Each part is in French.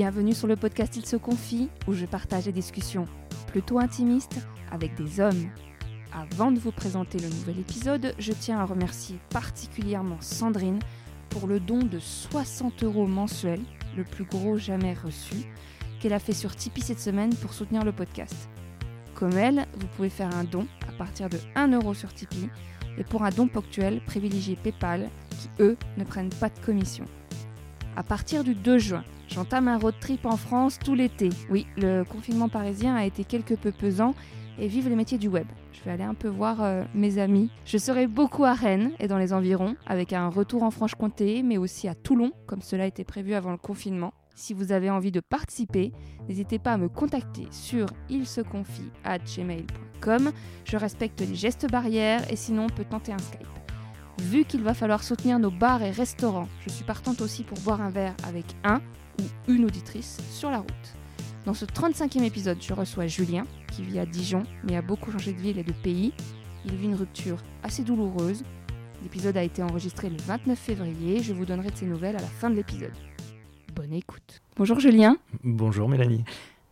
Bienvenue sur le podcast Il se confie, où je partage des discussions plutôt intimistes avec des hommes. Avant de vous présenter le nouvel épisode, je tiens à remercier particulièrement Sandrine pour le don de 60 euros mensuels, le plus gros jamais reçu, qu'elle a fait sur Tipeee cette semaine pour soutenir le podcast. Comme elle, vous pouvez faire un don à partir de 1 euro sur Tipeee et pour un don ponctuel, privilégiez PayPal qui, eux, ne prennent pas de commission. À partir du 2 juin, j'entame un road trip en France tout l'été. Oui, le confinement parisien a été quelque peu pesant et vive les métiers du web. Je vais aller un peu voir euh, mes amis. Je serai beaucoup à Rennes et dans les environs, avec un retour en Franche-Comté, mais aussi à Toulon, comme cela était prévu avant le confinement. Si vous avez envie de participer, n'hésitez pas à me contacter sur ilseconfie@gmail.com. Je respecte les gestes barrières et sinon on peut tenter un Skype. Vu qu'il va falloir soutenir nos bars et restaurants, je suis partante aussi pour boire un verre avec un ou une auditrice sur la route. Dans ce 35e épisode, je reçois Julien, qui vit à Dijon, mais a beaucoup changé de ville et de pays. Il vit une rupture assez douloureuse. L'épisode a été enregistré le 29 février. Je vous donnerai de ses nouvelles à la fin de l'épisode. Bonne écoute. Bonjour Julien. Bonjour Mélanie.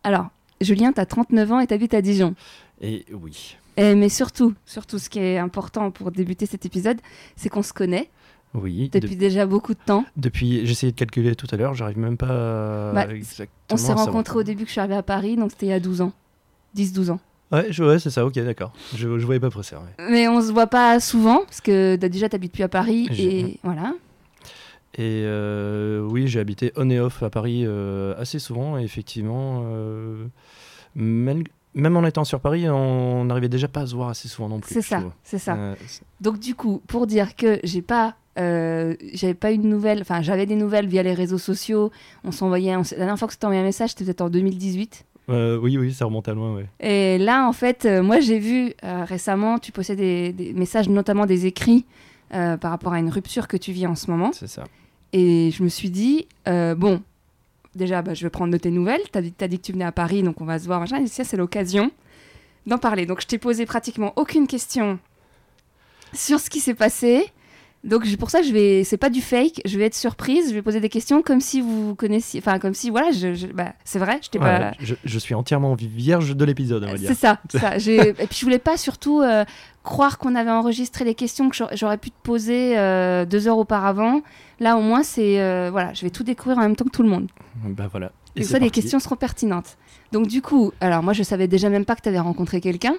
Alors, Julien, tu as 39 ans et tu habites à Dijon. Et oui. Eh, mais surtout, surtout, ce qui est important pour débuter cet épisode, c'est qu'on se connaît. Oui. Depuis déjà beaucoup de temps. Depuis, essayé de calculer tout à l'heure, j'arrive même pas à Bah, exactement. On s'est rencontrés au début que je suis arrivée à Paris, donc c'était il y a 12 ans. 10-12 ans. Ouais, c'est ça, ok, d'accord. Je, je voyais pas ouais. Mais on se voit pas souvent, parce que t'as- déjà t'habites plus à Paris, et voilà. Et euh, oui, j'ai habité on et off à Paris euh, assez souvent, et effectivement, euh, même, même en étant sur Paris, on n'arrivait déjà pas à se voir assez souvent non plus. C'est ça, c'est ça. Euh, Donc du coup, pour dire que j'ai pas, euh, j'avais pas eu de nouvelles, enfin j'avais des nouvelles via les réseaux sociaux. On s'envoyait, la dernière fois que t'ai envoyé un message, c'était peut-être en 2018. euh, oui, oui, ça remonte à loin, ouais. Et là, en fait, moi j'ai vu récemment, tu postais des, des messages, notamment des écrits par rapport à une rupture que tu vis en ce moment. C'est ça. Et je me suis dit, bon, déjà, bah, je vais prendre de tes nouvelles. Dit, t'as dit que tu venais à Paris, donc on va se voir. machin. Et ça, c'est l'occasion d'en parler. Donc, je t'ai posé pratiquement aucune question sur ce qui s'est passé. Donc, pour ça, je vais, c'est pas du fake. Je vais être surprise. Je vais poser des questions comme si vous connaissiez, enfin, comme si, voilà, je, je- bah, c'est vrai. Je t'ai pas. Ouais, je, je suis entièrement vierge de l'épisode. C'est ça, c'est ça. Et puis je voulais pas surtout euh, croire qu'on avait enregistré les questions que j'aurais- pu te poser euh, deux heures auparavant. Là, au moins, c'est euh, voilà, je vais tout découvrir en même temps que tout le monde. Bah voilà. Et, ça, les parti. questions seront pertinentes. Donc du coup, alors moi, je savais déjà même pas que tu avais rencontré quelqu'un.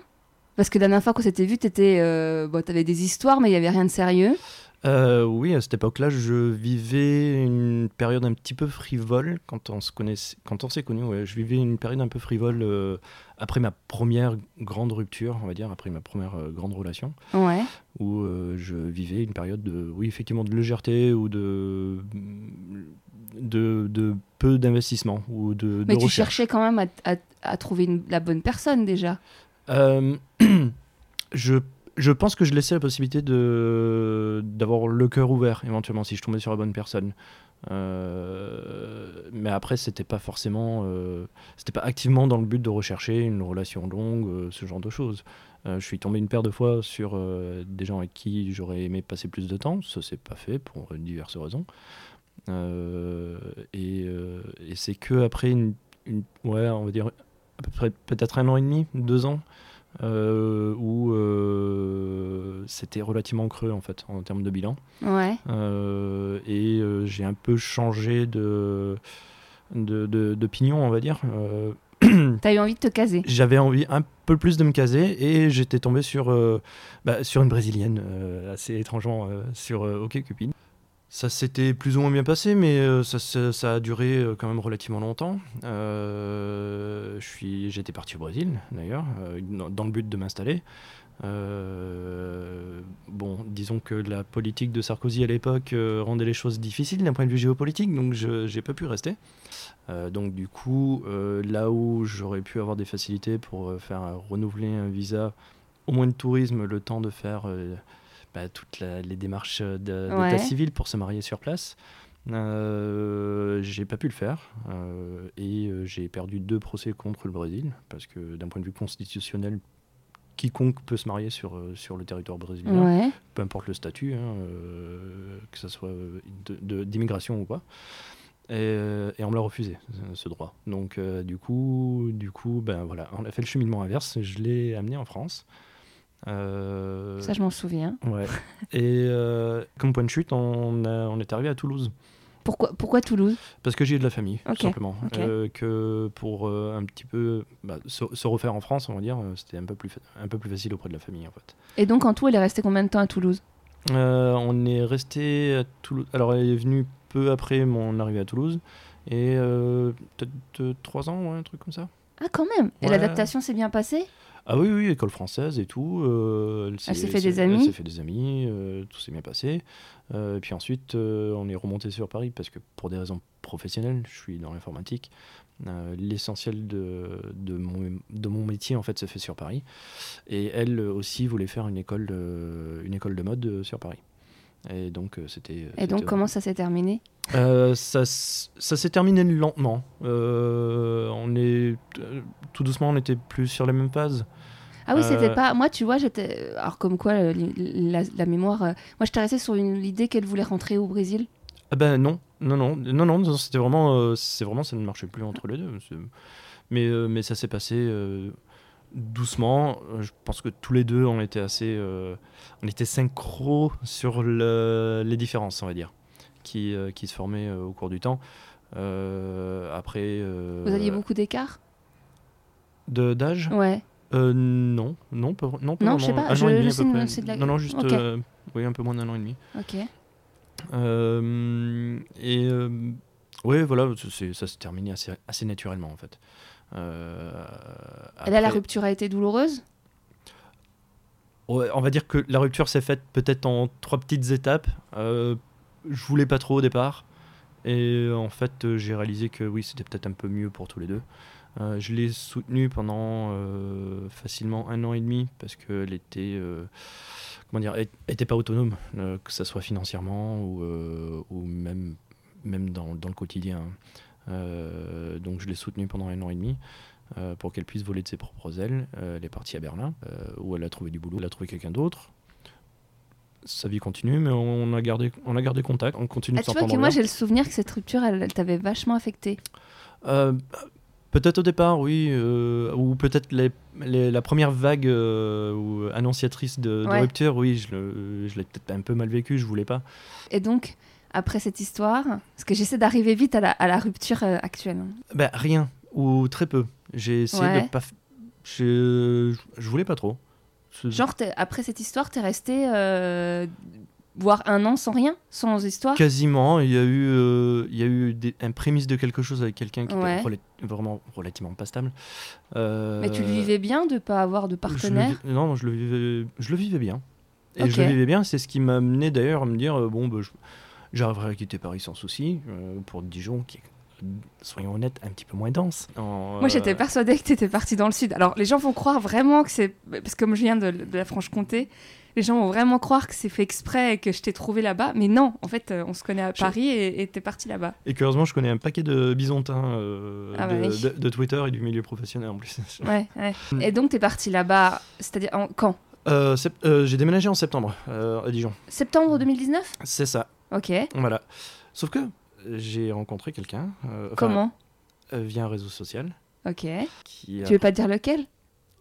Parce que la dernière fois qu'on s'était vu, tu bon, avais des histoires, mais il y avait rien de sérieux. Euh, oui, à cette époque-là, je vivais une période un petit peu frivole quand on se connaissait, quand on s'est. Ouais, je vivais une période un peu frivole euh, après ma première grande rupture, on va dire, après ma première euh, grande relation, Ouais. où je vivais une période de, oui, effectivement, de légèreté ou de de, de peu d'investissement ou de, de Mais tu cherchais quand même à, à- à trouver une- la bonne personne déjà. Je, je pense que je laissais la possibilité de d'avoir le cœur ouvert éventuellement si je tombais sur la bonne personne. Euh, mais après, c'était pas forcément, euh, c'était pas activement dans le but de rechercher une relation longue, euh, ce genre de choses. Euh, je suis tombé une paire de fois sur des gens avec qui j'aurais aimé passer plus de temps. Ça s'est pas fait pour diverses raisons. Et c'est que après ouais, on va dire peut-être un an et demi, deux ans, euh, où euh, c'était relativement creux en fait en termes de bilan. Ouais. Euh, et j'ai un peu changé de d'opinion, on va dire. T'as eu envie de te caser. j'avais envie un peu plus de me caser et j'étais tombé sur, bah, sur une brésilienne, assez étrangement, sur OkCupid. Ça s'était plus ou moins bien passé, mais euh, ça, a duré euh, quand même relativement longtemps. Euh, J'étais parti au Brésil, d'ailleurs, euh, dans, le but de m'installer. Bon, disons que la politique de Sarkozy à l'époque rendait les choses difficiles d'un point de vue géopolitique, donc je n'ai pas pu rester. Donc du coup, là où j'aurais pu avoir des facilités pour faire renouveler un visa, au moins de tourisme, le temps de faire bah, toutes la- les démarches d'état Ouais. civil pour se marier sur place, euh, j'ai pas pu le faire euh, et euh, j'ai perdu deux procès contre le Brésil parce que d'un point de vue constitutionnel, quiconque peut se marier sur, sur le territoire brésilien Ouais. peu importe le statut, hein, euh, que ce soit de- de- d'immigration ou pas. Et, et on me l'a refusé, ce- ce droit. Donc, euh, du coup, du coup, ben voilà, on a fait le cheminement inverse. Je l'ai amené en France. Euh, Ça, je m'en souviens. ouais. Et euh, comme point de chute, on, a- on est arrivé à Toulouse. Pourquoi, pourquoi Toulouse? Parce que j'ai de la famille, tout simplement. Euh, que pour un petit peu bah, se, se refaire en France, on va dire, c'était un peu plus fa- un peu plus facile auprès de la famille en fait. Et donc, en tout, elle est restée combien de temps à Toulouse? On est resté à Toulouse. Alors, elle est venue peu après mon arrivée à Toulouse et peut-être euh, trois ans, ouais, un truc comme ça. Ah, quand même Et Ouais. l'adaptation s'est bien passée? Ah oui, oui, école française et tout. euh, Elle s'est fait des Elle amis s'est fait des amis, euh, tout s'est bien passé. Euh, et puis ensuite, euh, on est remonté sur Paris parce que pour des raisons professionnelles, je suis dans l'informatique. L'essentiel de, de, mon, de mon métier, en fait, se fait sur Paris. Et elle aussi voulait faire une école de, une école de mode sur Paris. Et donc, euh, c'était. Et donc, comment ça s'est terminé? Euh, ça, ça s'est terminé lentement. Euh, on est euh, tout doucement, on était plus sur la même phase. Ah oui, c'était Euh, pas. Moi, tu vois, j'étais. Alors, comme quoi, euh, la, la mémoire. euh, Moi, j'étais restée sur une... l'idée qu'elle voulait rentrer au Brésil. Ah ben non, non, non, non, non, c'était vraiment, euh, c'est vraiment, ça ne marchait plus entre les deux. Mais, euh, mais ça s'est passé euh, doucement. Euh, Je pense que tous les deux, on était assez, euh, on était synchro sur le- les différences, on va dire, qui, euh, qui se formaient euh, au cours du temps. Après. Vous aviez beaucoup d'écart? De d'âge? Ouais. Non, non, pas, non, Non, je sais pas, Un je- an et je demi à sais, peu non, près. c'est de la- Non, non, juste, Ok. euh, oui, un peu moins d'un an et demi. Ok. Et ouais, voilà, ça s'est terminé assez, assez naturellement en fait. Euh, Et là, la après- rupture a été douloureuse on va dire que la rupture s'est faite peut-être en trois petites étapes. Euh, je voulais pas trop au départ. Et en fait, euh, j'ai réalisé que oui, c'était peut-être un peu mieux pour tous les deux. Euh, je l'ai soutenue pendant euh, facilement un an et demi parce qu'elle était, euh, comment dire, elle elle était pas autonome, que ce soit financièrement ou, ou même, même dans, dans le quotidien. Euh, donc je l'ai soutenue pendant un an et demi euh, pour qu'elle puisse voler de ses propres ailes. Euh, elle est partie à Berlin où elle a trouvé du boulot, elle a trouvé quelqu'un d'autre. Sa vie continue, mais on a gardé, on a gardé contact, on continue Ah, de Tu vois que moi, j'ai le souvenir que cette rupture, elle, elle t'avait vachement affecté. Euh, peut-être au départ, oui, euh, ou peut-être les- les- la première vague euh, ou annonciatrice de, rupture, oui, je l'ai peut-être un peu mal vécu, je voulais pas. Et donc, après cette histoire, parce que j'essaie d'arriver vite à la, à la rupture euh, actuelle. Bah, rien, ou très peu. J'ai essayé Ouais. de pas. Je, je voulais pas trop. Genre, après cette histoire, t'es resté euh, voire un an sans rien, sans histoire? Quasiment, il y a eu, euh, il y a eu des, un prémisse de quelque chose avec quelqu'un qui Ouais. était rela- vraiment relativement pas stable. Euh, Mais tu le vivais bien de pas avoir de je le partenaire? Non, je le vivais, je le vivais bien. Et je le vivais bien, c'est ce qui m'a amené d'ailleurs à me dire euh, bon, bah, je- j'arriverai à quitter Paris sans souci euh, pour Dijon, qui est, soyons honnêtes, un petit peu moins dense. En, Moi, j'étais euh, persuadée que tu étais partie dans le sud. Alors, les gens vont croire vraiment que c'est. Parce que comme je viens de, de la Franche-Comté, les gens vont vraiment croire que c'est fait exprès et que je t'ai trouvé là-bas. Mais non, en fait, euh, on se connaît à Paris et t'es parti là-bas. Et curieusement, je connais un paquet de bisontins euh, Ah bah de, oui. de- de Twitter et du milieu professionnel en plus. Ouais, ouais. Et donc, t'es parti là-bas, c'est-à-dire en- quand? Euh, euh, J'ai déménagé en septembre euh, à Dijon. Septembre 2019 C'est ça. Ok. Voilà. Sauf que j'ai rencontré quelqu'un euh, Comment? euh, via un réseau social Ok. qui Tu veux pas dire lequel?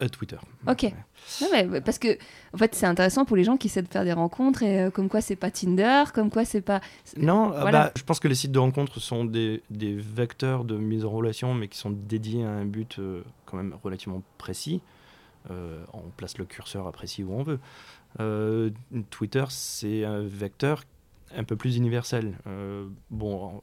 Euh, Twitter. Ok. Ouais. Non, mais parce que, en fait, c'est intéressant pour les gens qui essaient de faire des rencontres et euh, comme quoi c'est pas Tinder, comme quoi c'est pas. Non, ah Voilà. bah, je pense que les sites de rencontres sont des, des vecteurs de mise en relation, mais qui sont dédiés à un but euh, quand même relativement précis. Euh, on place le curseur à précis où on veut. Euh, Twitter, c'est un vecteur un peu plus universel. Euh, bon,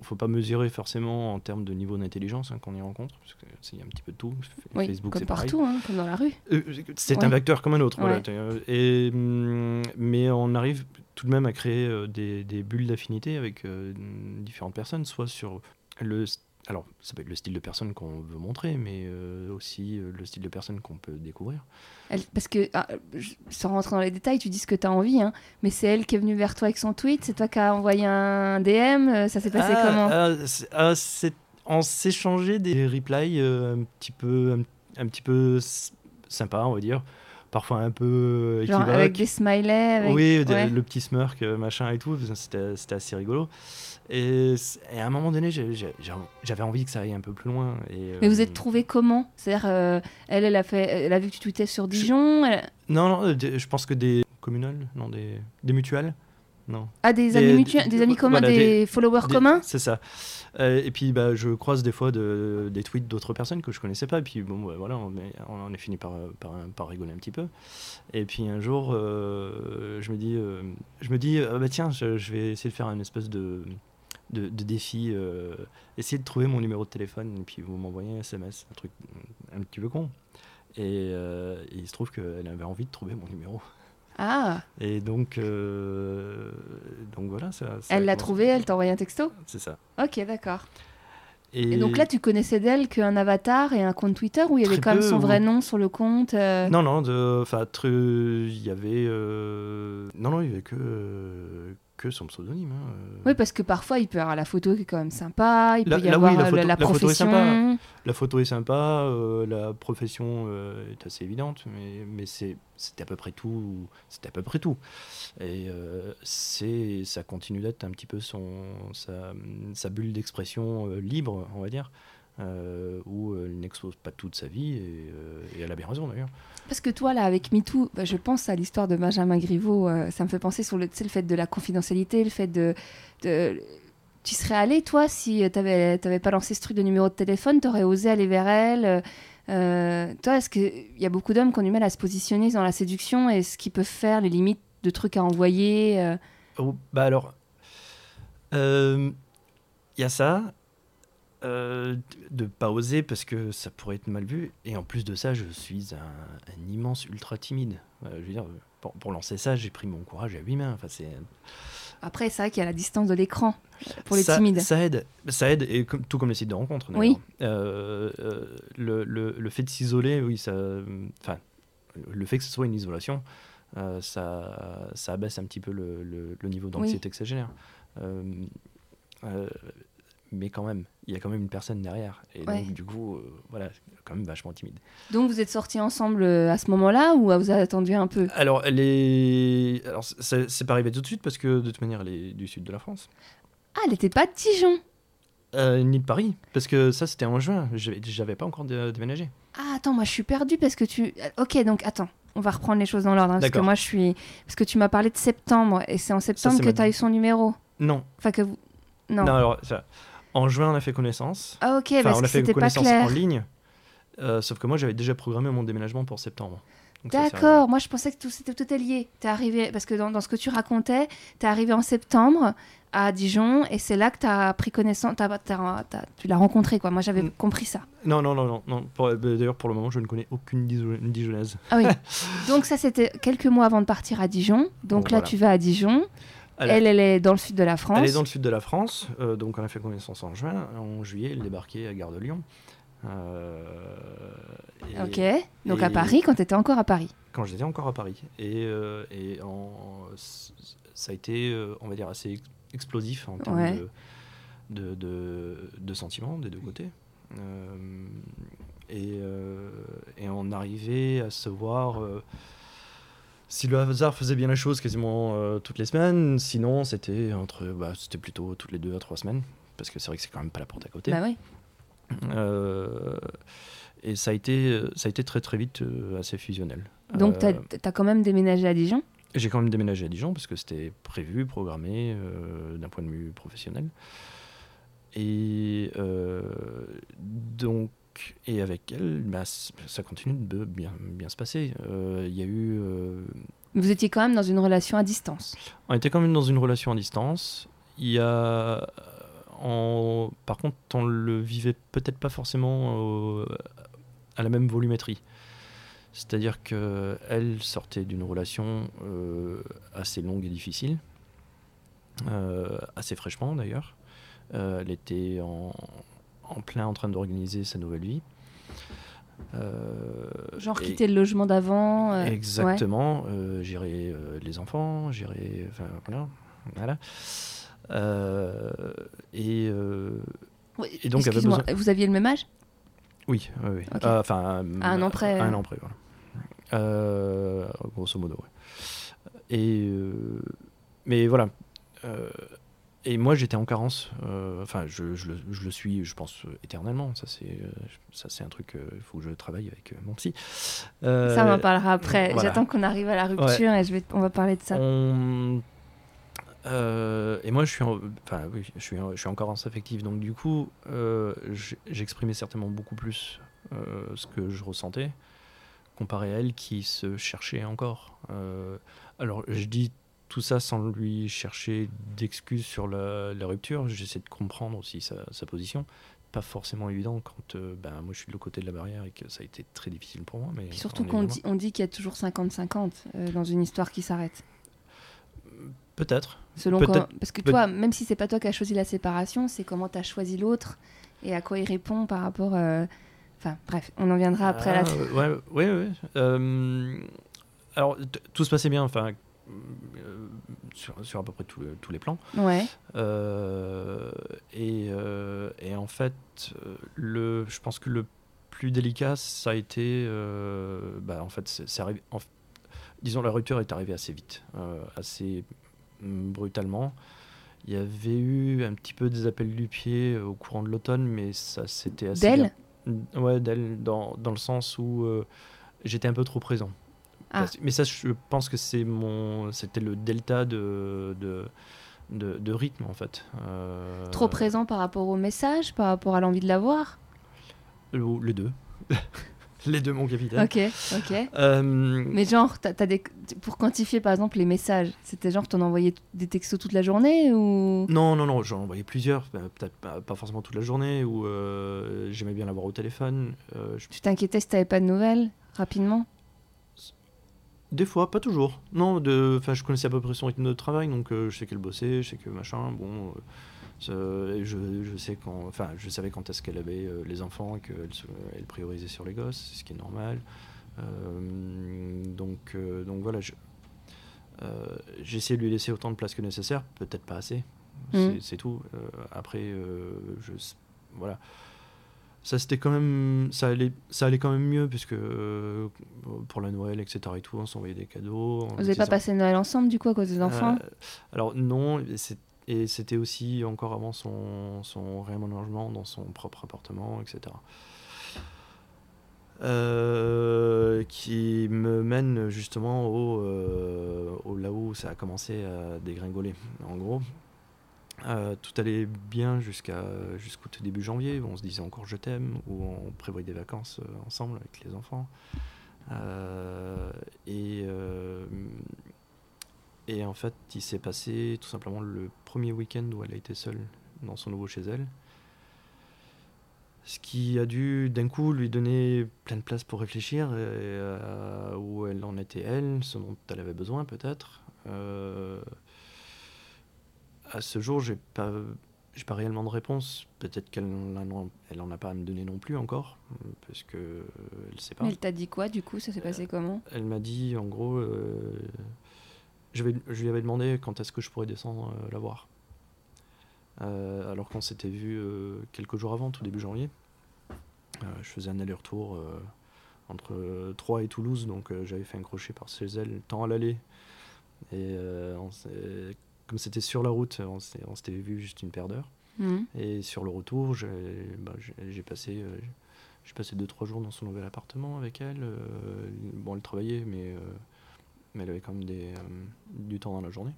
il faut pas mesurer forcément en termes de niveau d'intelligence hein, qu'on y rencontre, parce qu'il y a un petit peu de tout. Oui, Facebook, comme partout, hein, comme dans la rue. Euh, C'est Ouais. un vecteur comme un autre. Ouais. Euh, Et, hum, mais on arrive tout de même à créer euh, des, des bulles d'affinité avec euh, différentes personnes, soit sur le. Alors, ça peut être le style de personne qu'on veut montrer, mais euh, aussi euh, le style de personne qu'on peut découvrir. Elle- parce que, ah, je- sans rentrer dans les détails, tu dis ce que tu as envie, hein, mais c'est elle qui est venue vers toi avec son tweet, c'est toi qui as envoyé un DM, euh, ça s'est passé Ah, comment ah, ah, On s'échangeait des replies euh, un petit peu, un, un petit peu sympa, on va dire. parfois un peu Genre avec des smileys. Avec... Oui, ouais. le petit smirk, machin et tout, c'était c'était assez rigolo. Et, à un moment donné, j'avais envie que ça aille un peu plus loin. Et, Mais vous euh, êtes trouvé comment? C'est-à-dire, euh, elle, elle a fait, elle a vu que tu tweetais sur Dijon. elle- Non, non, euh, je pense que des communales, non, des, des mutuelles. Non. Ah, des, Des- amis des- mutuels, des amis communs, voilà, des, des- followers Des- communs? C'est ça. Euh, et puis bah, je croise des fois de- des tweets d'autres personnes que je connaissais pas. Et puis bon, bah, voilà, on est, on est fini par, par, par rigoler un petit peu. Et puis un jour, euh, je me dis, euh, je me dis ah bah tiens, je, je vais essayer de faire une espèce de, de, de défi, euh, essayer de trouver mon numéro de téléphone. Et puis vous m'envoyez un SMS, un truc un petit peu con. Et, euh, et il se trouve qu'elle avait envie de trouver mon numéro. Ah, Et donc, euh, donc voilà. Ça, elle l'a trouvé, elle t'a envoyé un texto? C'est ça. Ok, d'accord. Et... donc là, tu connaissais d'elle qu'un avatar et un compte Twitter où il y avait quand même son vrai nom sur le compte euh, Non, non, enfin, il y avait. euh, Non, non, il y avait que, que son pseudonyme. hein, euh. Oui, parce que parfois, il peut y avoir la photo qui est quand même sympa, il Là- peut y là, avoir oui, la photo- la, la photo est profession. sympa. La photo est sympa, euh, la profession euh, est assez évidente, mais, mais c'est c'était à peu près tout. C'était à peu près tout. Et euh, c'est ça continue d'être un petit peu son sa, sa bulle d'expression libre, on va dire. Euh, où elle n'expose pas toute sa vie et, euh, et elle a bien raison d'ailleurs. Parce que toi, là, avec MeToo, bah, je pense à l'histoire de Benjamin Griveaux. euh, ça me fait penser sur le, fait de la confidentialité, le fait de. de- Tu serais allé, toi, si tu n'avais pas lancé ce truc de numéro de téléphone, tu aurais osé aller vers elle euh, euh, Toi, est-ce qu'il y a beaucoup d'hommes qui ont du mal à se positionner dans la séduction et ce qu'ils peuvent faire, les limites de trucs à envoyer euh, Oh, bah alors, il y a ça, euh, de pas oser parce que ça pourrait être mal vu. Et en plus de ça, je suis un, un immense ultra timide. Euh, je veux dire, pour, pour lancer ça, j'ai pris mon courage à huit mains. Enfin, c'est Après, c'est vrai qu'il y a la distance de l'écran pour les ça, timides. Ça aide, ça aide, et comme, tout comme les sites de rencontres. Oui. Euh, le, le- le fait de s'isoler, oui, ça, enfin, le fait que ce soit une isolation, ça, ça abaisse un petit peu le, le- niveau d'anxiété que ça génère. Euh, mais quand même, il y a quand même une personne derrière, et Ouais. donc du coup, euh, voilà, quand même vachement timide. Donc, vous êtes sortis ensemble euh, à ce moment-là ou vous avez attendu un peu? Alors, elle est, alors c'est c'est pas arrivé tout de suite parce que de toute manière, elle est du sud de la France. Ah, elle n'était pas de Dijon? Euh, ni de Paris, parce que ça c'était en juin, j'avais j'avais pas encore dé- déménagé. Ah, attends, moi je suis perdue parce que tu. euh, Ok, donc attends, on va reprendre les choses dans l'ordre. hein, parce que moi je suis. Parce que tu m'as parlé de septembre et c'est en septembre c'est que ma- tu as eu son numéro? Non, Enfin, que vous. Non. non, alors ça, en juin on a fait connaissance. Ah, ok, Enfin, parce on que a fait c'était pas connaissance clair. en ligne. Euh, sauf que moi j'avais déjà programmé mon déménagement pour septembre. D'accord, moi je pensais que tout c'était tout est lié. T'es arrivé parce que dans, dans ce que tu racontais, t'es arrivé en septembre à Dijon et c'est là que t'as pris connaissance, t'as- t'as- tu l'as rencontré quoi. Moi j'avais Mm. compris ça. Non, non, non, non. euh, D'ailleurs, pour le moment, je ne connais aucune Dijon- Dijonnaise. Ah oui. donc ça c'était quelques mois avant de partir à Dijon. Donc Bon, là voilà. tu vas à Dijon. Elle, Elle, elle est dans le sud de la France. elle est dans le sud de la France, euh, donc on a fait connaissance en juin. En juillet, elle débarquait à Gare de Lyon. Euh, et Ok. Donc à Paris quand t'étais encore à Paris. Quand j'étais encore à Paris. Et, euh, et en, ça a été, on va dire, assez ex- explosif en termes Ouais. de, de, de- de sentiments des deux côtés. Et, et on arrivait à se voir. Si le hasard faisait bien la chose quasiment euh, toutes les semaines, sinon c'était entre, bah, c'était plutôt toutes les deux à trois semaines, parce que c'est vrai que c'est quand même pas la porte à côté. Bah. Euh, et ça a été, ça a été très très vite euh, assez fusionnel. Donc t'as as quand même déménagé à Dijon? j'ai quand même déménagé à Dijon parce que c'était prévu, programmé d'un point de vue professionnel. Et euh, et avec elle, bah, ça continue de bien, bien se passer. Euh, Il y a eu, euh, Vous étiez quand même dans une relation à distance. on était quand même dans une relation à distance. Il y a, en, par contre, on le vivait peut-être pas forcément à la même volumétrie. C'est-à-dire que elle sortait d'une relation euh, assez longue et difficile, euh, assez fraîchement d'ailleurs. Euh, elle était en, en plein en train d'organiser sa nouvelle vie. Euh, Genre et- quitter le logement d'avant. euh, ouais. Exactement, euh, gérer les enfants, gérer. Enfin, voilà. et Ouais, Et donc, avait besoin- Vous aviez le même âge? Oui, oui, oui. Ok. Enfin, À un an près, un an près, voilà. Grosso modo, ouais. Et, mais voilà. Et moi, j'étais en carence. euh, Enfin, je, je le, je le suis, je pense, euh, éternellement. Ça, c'est euh, ça, c'est un truc. Il faut que je travaille avec mon psy. Ça, on en parlera après. voilà. J'attends qu'on arrive à la rupture et je vais, on va parler de ça. On- et moi, je suis, en... enfin, oui, je suis, en- je suis en carence affective, donc du coup, j'exprimais certainement beaucoup plus ce que je ressentais, comparé à elle qui se cherchait encore. Alors, je dis tout ça sans lui chercher d'excuses sur la, la rupture. J'essaie de comprendre aussi sa, sa position. Pas forcément évident quand euh, ben, moi je suis de l'autre côté de la barrière et que ça a été très difficile pour moi. Mais surtout qu'on dit, on dit qu'il y a toujours 50-50 euh, dans une histoire qui s'arrête. Peut-être. Selon Parce que toi, même si c'est pas toi qui as choisi la séparation, c'est comment tu as choisi l'autre et à quoi il répond par rapport. euh, Enfin, bref, on en viendra après Ah, ouais, ouais, ouais. Euh, alors, tout se passait bien, enfin, sur, sur à peu près tous le- tous les plans. Ouais. Euh, et, euh, et en fait, euh, le, je pense que le plus délicat, ça a été, euh, bah, en fait, c'est c'est arrivé. en f- disons, la rupture est arrivée assez vite, euh, assez brutalement. Il y avait eu un petit peu des appels du pied euh, au courant de l'automne, mais ça c'était assez. D'elle. Ouais, d'elle, dans, dans le sens où euh, j'étais un peu trop présent. Ah. Mais ça, je pense que c'est mon, c'était le delta de, de, de, de rythme en fait. Euh, Trop présent par rapport au message, par rapport à l'envie de l'avoir le- Les deux. les deux, mon capitaine. Ok, ok. Euh, Mais genre, des... pour quantifier par exemple les messages, c'était genre t'en envoyais t- des textos toute la journée ou Non, non, non, j'en envoyais plusieurs, euh, peut-être pas, pas forcément toute la journée, ou euh, j'aimais bien l'avoir au téléphone. euh, je- tu t'inquiétais si t'avais pas de nouvelles rapidement Des fois, pas toujours. Non, de, enfin, je connaissais à peu près son rythme de travail, donc euh, je sais qu'elle bossait, je sais que machin, bon, euh, je, je sais quand, enfin, je savais quand est-ce qu'elle avait euh, les enfants, et qu'elle elle priorisait sur les gosses, ce qui est normal. Donc, donc voilà, je- j'ai essayé de lui laisser autant de place que nécessaire, peut-être pas assez, c'est- c'est tout. Après, je, voilà. Ça c'était quand même, ça allait, ça allait quand même mieux puisque euh, pour la Noël, etc. et tout, on s'envoyait des cadeaux. Vous avez pas passé Noël ensemble du coup à cause des enfants? Euh, Alors non, et c'était aussi encore avant son, son réaménagement dans son propre appartement, etc. Euh, qui me mène justement au, au là où ça a commencé à dégringoler. En gros, euh, tout allait bien jusqu'à jusqu'au début janvier où on se disait encore je t'aime, où on prévoyait des vacances euh, ensemble avec les enfants. Euh, et, et en fait, il s'est passé tout simplement le premier week-end où elle a été seule dans son nouveau chez elle. Ce qui a dû d'un coup lui donner plein de place pour réfléchir où elle en était elle, ce dont elle avait besoin peut-être. Euh, à ce jour, j'ai pas, j'ai pas réellement de réponse. Peut-être qu'elle en, a- elle en a pas à me donner non plus encore, parce que euh, elle sait pas. Mais elle t'a dit quoi du coup? Ça s'est passé comment? Elle m'a dit, en gros, euh, je, vais, je lui avais demandé quand est-ce que je pourrais descendre euh, la voir. Euh, alors qu'on s'était vu euh, quelques jours avant, tout début janvier. Euh, je faisais un aller-retour euh, entre euh, Troyes et Toulouse, donc euh, j'avais fait un crochet par chez elle, tant à l'aller. Et euh, on s'est- comme c'était sur la route, on s'était vu juste une paire d'heures. Mhm. Et sur le retour, j'ai bah, passé, euh, j'ai passé 2-3 jours dans son nouvel appartement avec elle. euh, bon, elle travaillait, mais, euh, mais elle avait quand même des, du temps dans la journée.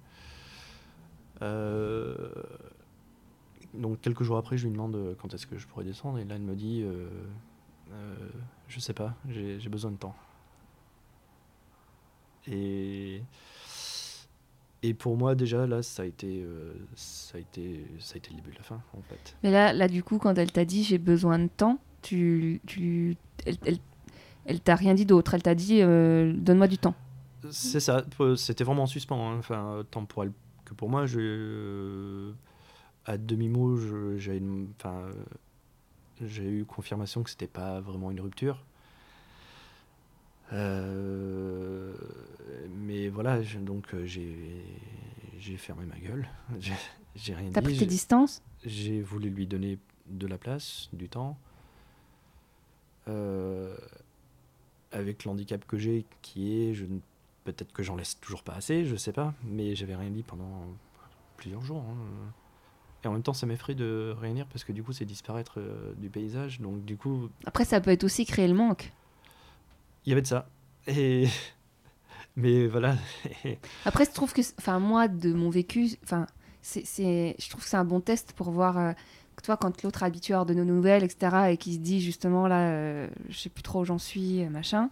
Donc quelques jours après, je lui demande quand est-ce que je pourrais descendre. Et là, elle me dit, je sais pas, j'ai j'ai besoin de temps. Et, et pour moi, déjà, là, ça a été, euh, ça a été, ça a été le début de la fin, en fait. Mais là, là du coup, quand elle t'a dit j'ai besoin de temps, tu, tu, elle, elle, elle t'a rien dit d'autre. Elle t'a dit euh, donne-moi du temps. C'est ça, c'était vraiment en suspens, hein, enfin, tant pour elle que pour moi. Je, euh, à demi-mot, je- j'ai enfin, j'ai eu confirmation que c'était pas vraiment une rupture. Euh, mais voilà, je- donc euh, j'ai fermé ma gueule, j'ai rien T'as dit. pris tes distances? j'ai voulu lui donner de la place, du temps. Euh, avec l'handicap que j'ai, qui est, je peut-être que j'en laisse toujours pas assez, je sais pas, mais j'avais rien dit pendant plusieurs jours. hein. Et en même temps, ça m'effraie de rien dire parce que du coup, c'est disparaître euh, du paysage. Donc, du coup, Après, ça peut être aussi créer le manque. Il y avait de ça. Et. Mais voilà. Après, je trouve que, enfin, moi, de mon vécu, enfin, c'est, je trouve que c'est un bon test pour voir, euh, toi, quand l'autre habitué de nos nouvelles, etc., et qui se dit justement, là, euh, je sais plus trop où j'en suis, euh, machin.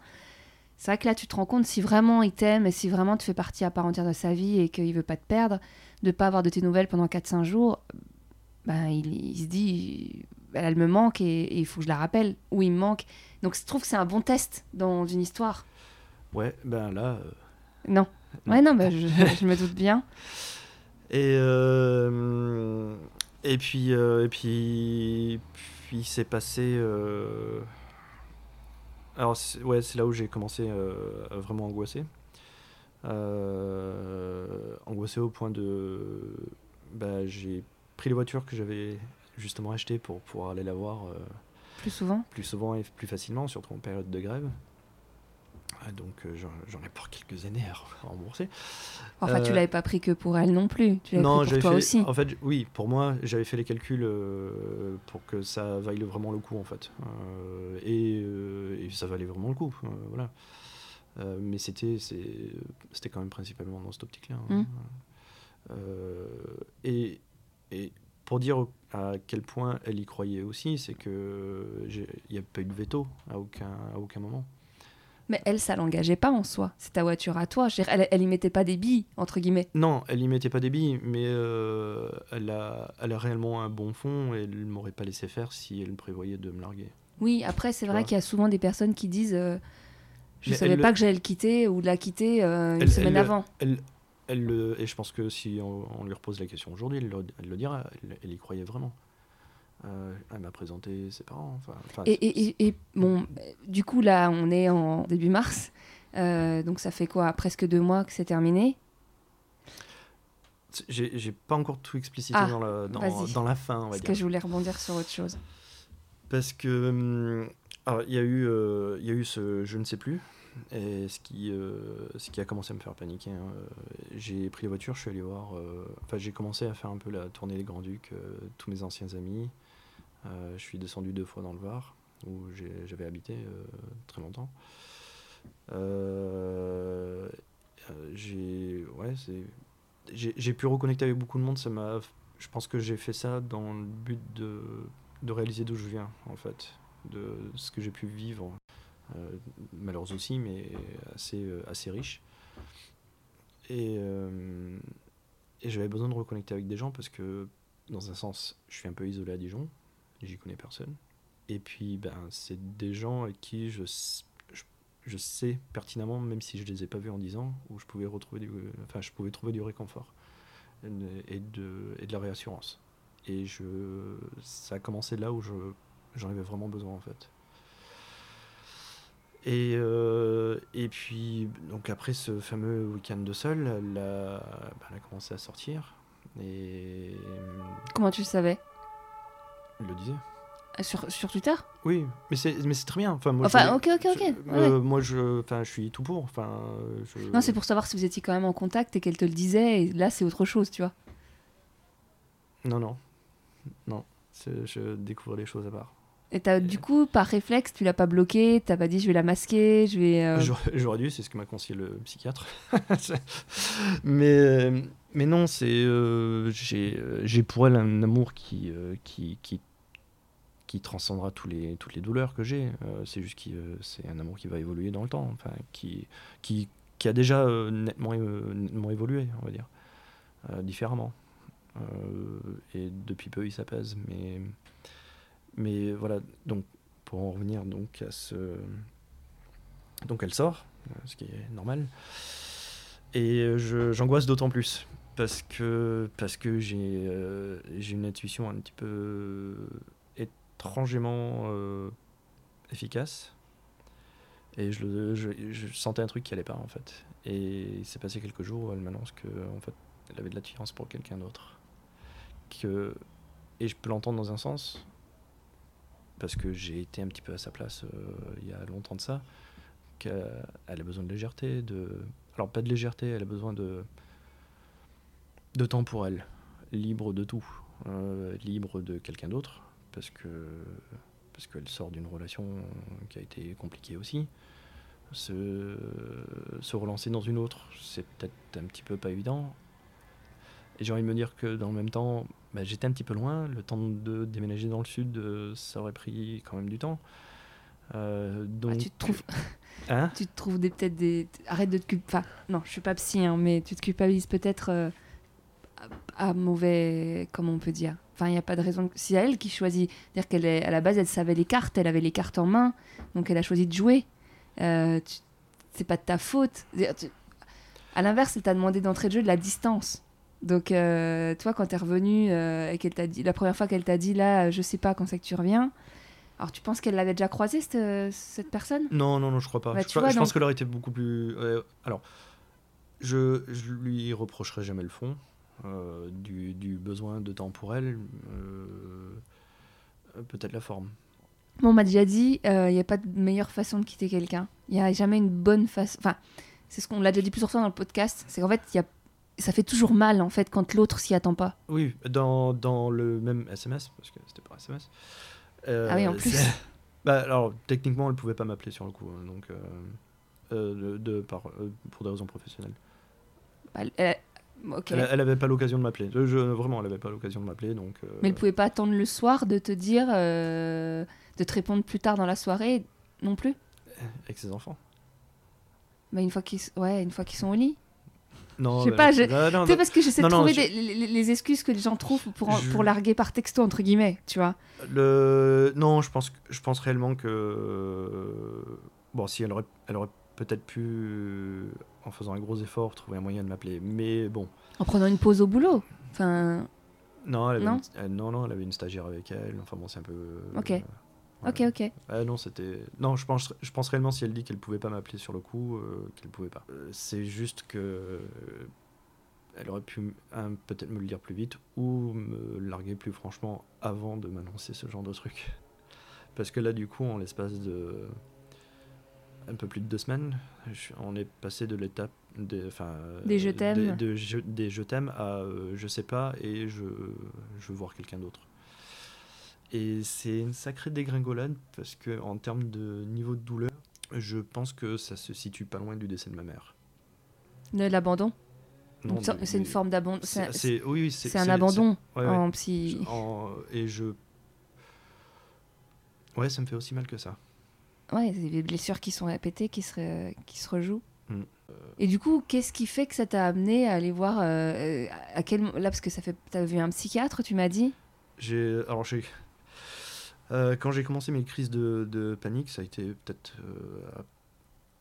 C'est vrai que là, tu te rends compte si vraiment il t'aime et si vraiment tu fais partie à part entière de sa vie et qu'il veut pas te perdre, de pas avoir de tes nouvelles pendant 4-5 jours, ben, il se dit, elle me manque et il faut que je la rappelle, ou il me manque. Donc, je trouve que c'est un bon test dans une histoire. Ouais, ben là. euh, Non. Non. Ouais, non, bah, je, je me doute bien. Et, euh, et puis, euh, et puis, puis c'est passé. Alors, c'est- ouais, c'est là où j'ai commencé à vraiment angoisser. Angoissé au point de. Bah, j'ai pris les voitures que j'avais justement achetées pour pouvoir aller la voir euh, Plus souvent? plus souvent et plus facilement, surtout en période de grève. Ah, Donc, euh, j'en ai pour quelques années à rembourser. Enfin, tu Euh, l'avais pas pris que pour elle non plus. Tu l'avais pris pour j'avais toi fait- aussi. En fait, oui, pour moi, j'avais fait les calculs euh, pour que ça vaille vraiment le coup, en fait. Et, et ça valait vraiment le coup, voilà. Mais c'était, c'était quand même principalement dans cette optique-là. hein. Mm. Euh, et, et pour dire à quel point elle y croyait aussi, c'est que j'ai- il n'y a pas eu de veto à aucun, à aucun moment. Mais elle, ça l'engageait pas en soi. C'est ta voiture à toi. Elle, elle y mettait pas des billes, entre guillemets. Non, elle y mettait pas des billes, mais euh, elle, a, elle a réellement un bon fond et elle ne m'aurait pas laissé faire si elle prévoyait de me larguer. Oui, après, c'est vrai qu'il y a souvent des personnes qui disent euh, Je Mais savais pas le- que j'allais le quitter ou de la quitter euh, une Elle- semaine elle- avant. Elle, elle, le- et je pense que si on, on lui repose la question aujourd'hui, elle, le- elle le dira, elle, elle y croyait vraiment. Euh, elle m'a présenté ses parents. Et, et, et, et bon, du coup, là, on est en début mars. Euh, donc, ça fait quoi? Presque deux mois que c'est terminé? j'ai pas encore tout explicité Ah, dans, la, dans, vas-y. dans la fin, on va Parce dire. que je voulais rebondir sur autre chose. Parce que hum, il y a eu euh, y a eu ce je ne sais plus et ce qui euh, ce qui a commencé à me faire paniquer. hein. Euh, J'ai pris la voiture, je suis allé voir. euh, Enfin, j'ai commencé à faire un peu la tournée des Grands Ducs, euh, tous mes anciens amis. Je suis descendu deux fois dans le Var où j'avais habité très longtemps. J'ai ouais j'ai pu reconnecter avec beaucoup de monde. Ça je pense que j'ai fait ça dans le but de de réaliser d'où je viens, en fait, de ce que j'ai pu vivre, euh, malheureuse aussi, mais assez, euh, assez riche. Et, euh, et j'avais besoin de reconnecter avec des gens parce que, dans un sens, je suis un peu isolé à Dijon, j'y connais personne. Et puis, ben, c'est des gens avec qui je, je, sais pertinemment, même si je les ai pas vus en 10 ans, où je pouvais retrouver du, enfin, je pouvais trouver du réconfort et de, et de la réassurance. Et je, ça a commencé là où je, j'en avais vraiment besoin en fait. Et, euh, et puis, donc après ce fameux week-end de sol, elle a, bah, elle a commencé à sortir. Et Comment tu le savais? Elle le disait. Euh, sur, sur Twitter? Oui, mais c'est, très bien. Enfin, moi, Enfin, ok, ok, ok. je- ouais. euh, moi, je, enfin, je suis tout pour. Enfin, je- Non, c'est pour savoir si vous étiez quand même en contact et qu'elle te le disait. Et là, c'est autre chose, tu vois. Non, non. Non. Je découvre des choses à part. Et t'as, du coup, par réflexe, tu l'as pas bloqué, t'as pas dit je vais la masquer, je vais. euh, J'aurais dû, c'est ce que m'a conseillé le psychiatre. mais, mais non, c'est euh, j'ai pour elle un amour qui, euh, qui, qui, qui transcendra tous les, toutes les douleurs que j'ai. Euh, c'est juste que c'est un amour qui va évoluer dans le temps, enfin, qui, qui, qui a déjà nettement, nettement évolué, on va dire, différemment. Et depuis peu, il s'apaise. Mais, mais voilà, donc pour en revenir donc à ce donc elle sort, euh, ce qui est normal. Et euh, j'angoisse d'autant plus parce que, parce que j'ai euh, une intuition un petit peu étrangement efficace. Et je, le- je sentais un truc qui allait pas en fait. Et il s'est passé quelques jours où elle m'annonce que en fait, elle avait de l'attirance pour quelqu'un d'autre. Que, et je peux l'entendre dans un sens, parce que j'ai été un petit peu à sa place euh, il y a longtemps de ça qu'elle a besoin de légèreté, de... Alors pas de légèreté, elle a besoin de, de temps pour elle, libre de tout, euh, libre de quelqu'un d'autre, parce que parce qu'elle sort d'une relation qui a été compliquée aussi. Se, se relancer dans une autre, c'est peut-être un petit peu pas évident. Et j'ai envie de me dire que dans le même temps, bah, j'étais un petit peu loin. Le temps de déménager dans le sud, euh, ça aurait pris quand même du temps. Euh, donc... Ah, tu te trouves, Hein tu te trouves des peut-être des. Arrête de te culpabiliser. Enfin, non, je suis pas psy, hein, mais tu te culpabilises peut-être euh, à, à mauvais. Comment on peut dire? Enfin, il n'y a pas de raison. Si c'est elle qui choisit, dire qu'elle est à la base, elle savait les cartes, elle avait les cartes en main, donc elle a choisi de jouer. Euh, tu- c'est pas de ta faute. C'est-à-dire, tu- À l'inverse, elle t'a demandé d'entrée de jeu de la distance. Donc, euh, toi, quand t'es revenu euh, et qu'elle t'a dit, la première fois qu'elle t'a dit là, je sais pas quand c'est que tu reviens. Alors, tu penses qu'elle l'avait déjà croisée cette, euh, cette personne? Non, non, non, je crois pas. Bah, je tu crois- vois, je pense qu'elle aurait été beaucoup plus. alors, je, je lui reprocherai jamais le fond du, du besoin de temps pour elle. Peut-être la forme. Bon, on m'a déjà dit, il n'y a pas de meilleure façon de quitter quelqu'un. Il n'y a jamais une bonne façon. Enfin, c'est ce qu'on l'a déjà dit plusieurs fois dans le podcast. C'est qu'en fait, il y a... ça fait toujours mal en fait quand l'autre s'y attend pas. Oui, dans, dans le même SMS, parce que c'était par SMS. euh, Ah oui, en plus. c'est- Bah, alors, techniquement, elle pouvait pas m'appeler sur le coup. hein, donc, euh, euh, de, de- par, euh, pour des raisons professionnelles. Bah, elle- Ok. Elle, elle avait pas l'occasion de m'appeler. Je, je- vraiment, elle avait pas l'occasion de m'appeler. Donc, euh, Mais elle pouvait pas attendre le soir de te dire, euh, de te répondre plus tard dans la soirée non plus? avec ses enfants. Bah, une fois qu'ils, ouais, une fois qu'ils sont au lit. Non, Je sais pas, je- sais parce que j'essaie de trouver je- des- les, excuses que les gens trouvent pour en- Je- pour larguer par texto entre guillemets, tu vois. Le... Non, je pense, je pense réellement que. Bon, si elle aurait, elle aurait peut-être pu, en faisant un gros effort, trouver un moyen de m'appeler. Mais bon. En prenant une pause au boulot. Enfin, Non, elle avait Non une, elle- non, non, elle avait une stagiaire avec elle. Enfin bon, c'est un peu. Ok. Ok, ok. Ah non, c'était. Non, je pense, je pense réellement si elle dit qu'elle pouvait pas m'appeler sur le coup, euh, qu'elle pouvait pas. Euh, c'est juste que. euh, elle aurait pu peut-être me le dire plus vite ou me larguer plus franchement avant de m'annoncer ce genre de truc. Parce que là, du coup, en l'espace de. Un peu plus de deux semaines, je- on est passé de l'étape des, Des je t'aime. des- de je- des je t'aime à euh, je sais pas et je, je veux voir quelqu'un d'autre. Et c'est une sacrée dégringolade parce que en termes de niveau de douleur, je pense que ça se situe pas loin du décès de ma mère. De l'abandon? C'est une forme d'abandon. c'est- oui, oui, un abandon c'est- ouais, ouais. en psy. En- et je. Ouais, ça me fait aussi mal que ça. Ouais, des blessures qui sont répétées, qui se, qui se rejouent. Mm. Et du coup, qu'est-ce qui fait que ça t'a amené à aller voir euh, à quel là parce que ça fait t'as vu un psychiatre, tu m'as dit? J'ai alors j'ai euh, quand j'ai commencé mes crises de, de panique, ça a été peut-être euh, ap-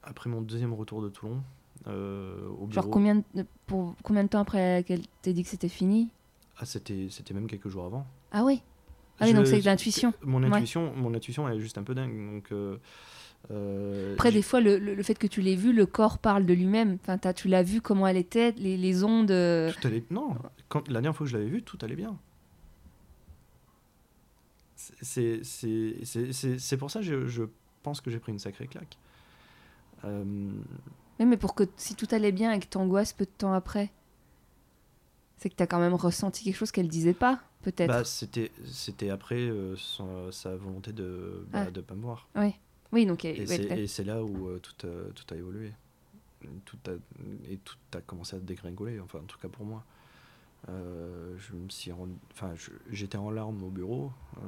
après mon deuxième retour de Toulon euh, au bureau. Genre combien de, pour combien de temps après qu'elle t'ait dit que c'était fini? Ah, c'était même quelques jours avant. Ah oui. Ah oui, donc c'est l'intuition. Mon Ouais. intuition, mon intuition, elle est juste un peu dingue. Donc euh, Après, des fois, le, le- le fait que tu l'aies vu, le corps parle de lui-même. Enfin, tu l'as vu comment elle était, les, les ondes. Tout allait... Non, quand, la dernière fois que je l'avais vu, tout allait bien. C'est- pour ça que je, je pense que j'ai pris une sacrée claque. Euh, Oui, mais pour que si tout allait bien et que t'angoisses peu de temps après, c'est que t'as quand même ressenti quelque chose qu'elle disait pas, peut-être. bah, C'était c'était après euh, son- sa volonté de bah, Ah. de pas me voir. oui, donc elle- Et ouais, c'est elle- et c'est là où euh, tout, a, tout a évolué. Tout a, et tout a commencé à dégringoler, enfin en tout cas pour moi. Euh, je me suis rendu- enfin j'étais en larmes au bureau euh,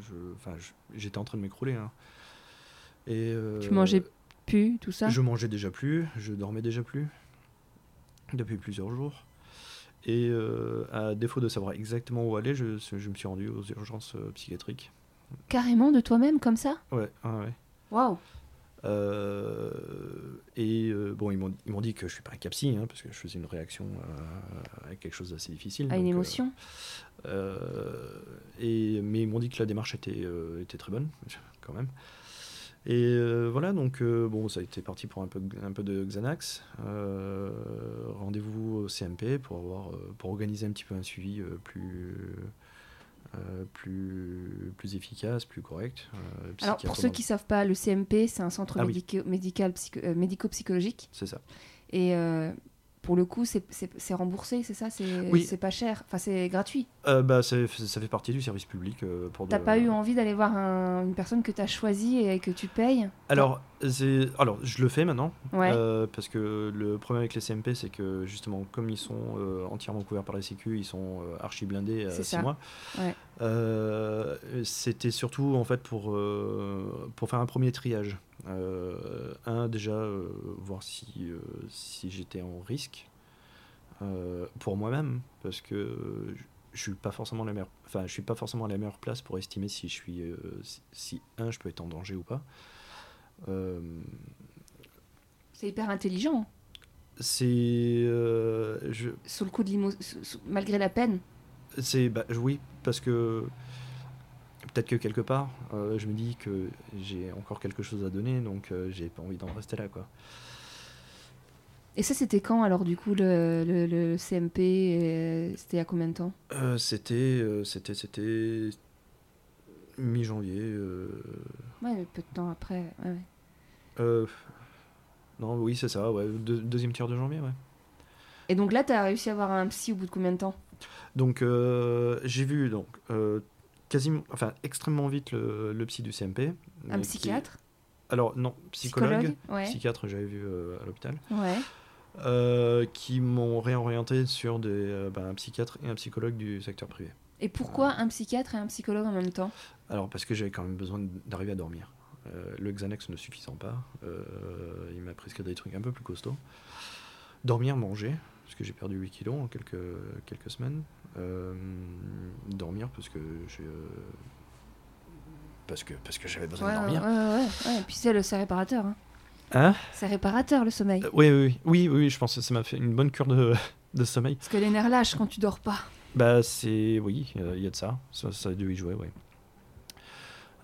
je- enfin j'étais en train de m'écrouler hein. et euh, tu mangeais plus, tout ça? je mangeais déjà plus je dormais déjà plus depuis plusieurs jours et euh, à défaut de savoir exactement où aller je, je me suis rendu aux urgences euh, psychiatriques Carrément de toi-même comme ça? ouais ouais, ouais. Waouh. Euh, et euh, bon, ils m'ont dit que je suis pas un capsi, hein, parce que je faisais une réaction à quelque chose d'assez difficile. À une donc, euh, émotion. euh, et, mais ils m'ont dit que la démarche était, était très bonne, quand même. Et voilà, donc bon, ça a été parti pour un peu, un peu de Xanax. Rendez-vous au CMP pour, avoir, pour organiser un petit peu un suivi plus, plus, plus efficace, plus correct. euh, Alors, pour ceux qui savent pas, le CMP, c'est un centre Ah oui. médico- médical psycho- euh, médico-psychologique. C'est ça. Et euh, pour le coup, c'est- c'est c'est remboursé, c'est ça? C'est Oui. c'est pas cher. Enfin, c'est gratuit. Euh, bah, ça fait partie du service public. euh, pour T'as de- pas eu envie d'aller voir un- une personne que t'as choisie et que tu payes? Alors, alors, je le fais maintenant. Ouais. euh, parce que le problème avec les CMP, c'est que justement, comme ils sont euh, entièrement couverts par la Sécu, ils sont euh, archi blindés à C'est 6 ça. mois. Ouais. Euh, C'était surtout en fait pour, euh, pour faire un premier triage. Euh, un, déjà, euh, voir si, euh, si j'étais en risque euh, pour moi-même, parce que je- suis pas forcément la meilleure, enfin, je suis pas forcément à la meilleure place pour estimer si je suis, euh, si, si, un, je peux être en danger ou pas. Euh, C'est hyper intelligent. c'est euh, je- Sous le coup de l'imo... Malgré la peine. c'est bah, oui parce que peut-être que quelque part euh, je me dis que j'ai encore quelque chose à donner donc j'ai pas envie d'en rester là quoi Et ça, c'était quand alors, du coup, le, le- le CMP euh, C'était a combien de temps? Euh, c'était euh, c'était c'était mi-janvier euh, Ouais, peu de temps après. ouais, ouais. euh, non oui c'est ça ouais deux- deuxième tiers de janvier ouais Et donc là, t'as réussi à avoir un psy au bout de combien de temps? Donc euh, j'ai vu donc quasiment enfin extrêmement vite le, le psy du CMP Un qui- psychiatre alors non psychologue, Ouais. psychiatre j'avais vu à l'hôpital Ouais. qui m'ont réorienté sur des, ben, un psychiatre et un psychologue du secteur privé. Et pourquoi un psychiatre et un psychologue en même temps? Alors, parce que j'avais quand même besoin d'arriver à dormir. Euh, le Xanax ne suffisant pas, euh, il m'a prescrit des trucs un peu plus costauds. Dormir, manger, parce que j'ai perdu 8 kilos en quelques, quelques semaines. Euh, dormir, parce que j'ai. parce que, parce que j'avais besoin Ouais, de dormir. ouais, ouais, ouais. Et puis c'est le, c'est réparateur. Hein. Hein? C'est réparateur le sommeil. Euh, oui, oui, oui, oui, oui, je pense que ça m'a fait une bonne cure de, de sommeil. Parce que les nerfs lâchent quand tu dors pas. Bah c'est oui, euh, il y a de ça, ça, ça a dû y jouer, oui.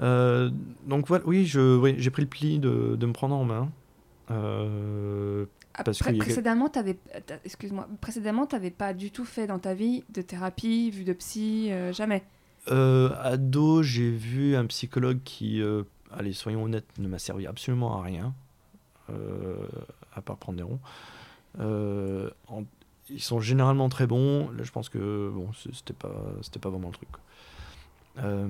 Euh, donc voilà, oui, je, oui, j'ai pris le pli de, de me prendre en main. Euh, Parce a- précédemment, t'avais, t'as- excuse-moi, précédemment, t'avais pas du tout fait dans ta vie de thérapie, vu de psy, euh, jamais? ado, j'ai vu un psychologue qui, allez, soyons honnêtes, ne m'a servi absolument à rien, à part prendre des ronds. En- ils sont généralement très bons. Là, je pense que bon, c'était pas, c'était pas vraiment le truc. Euh,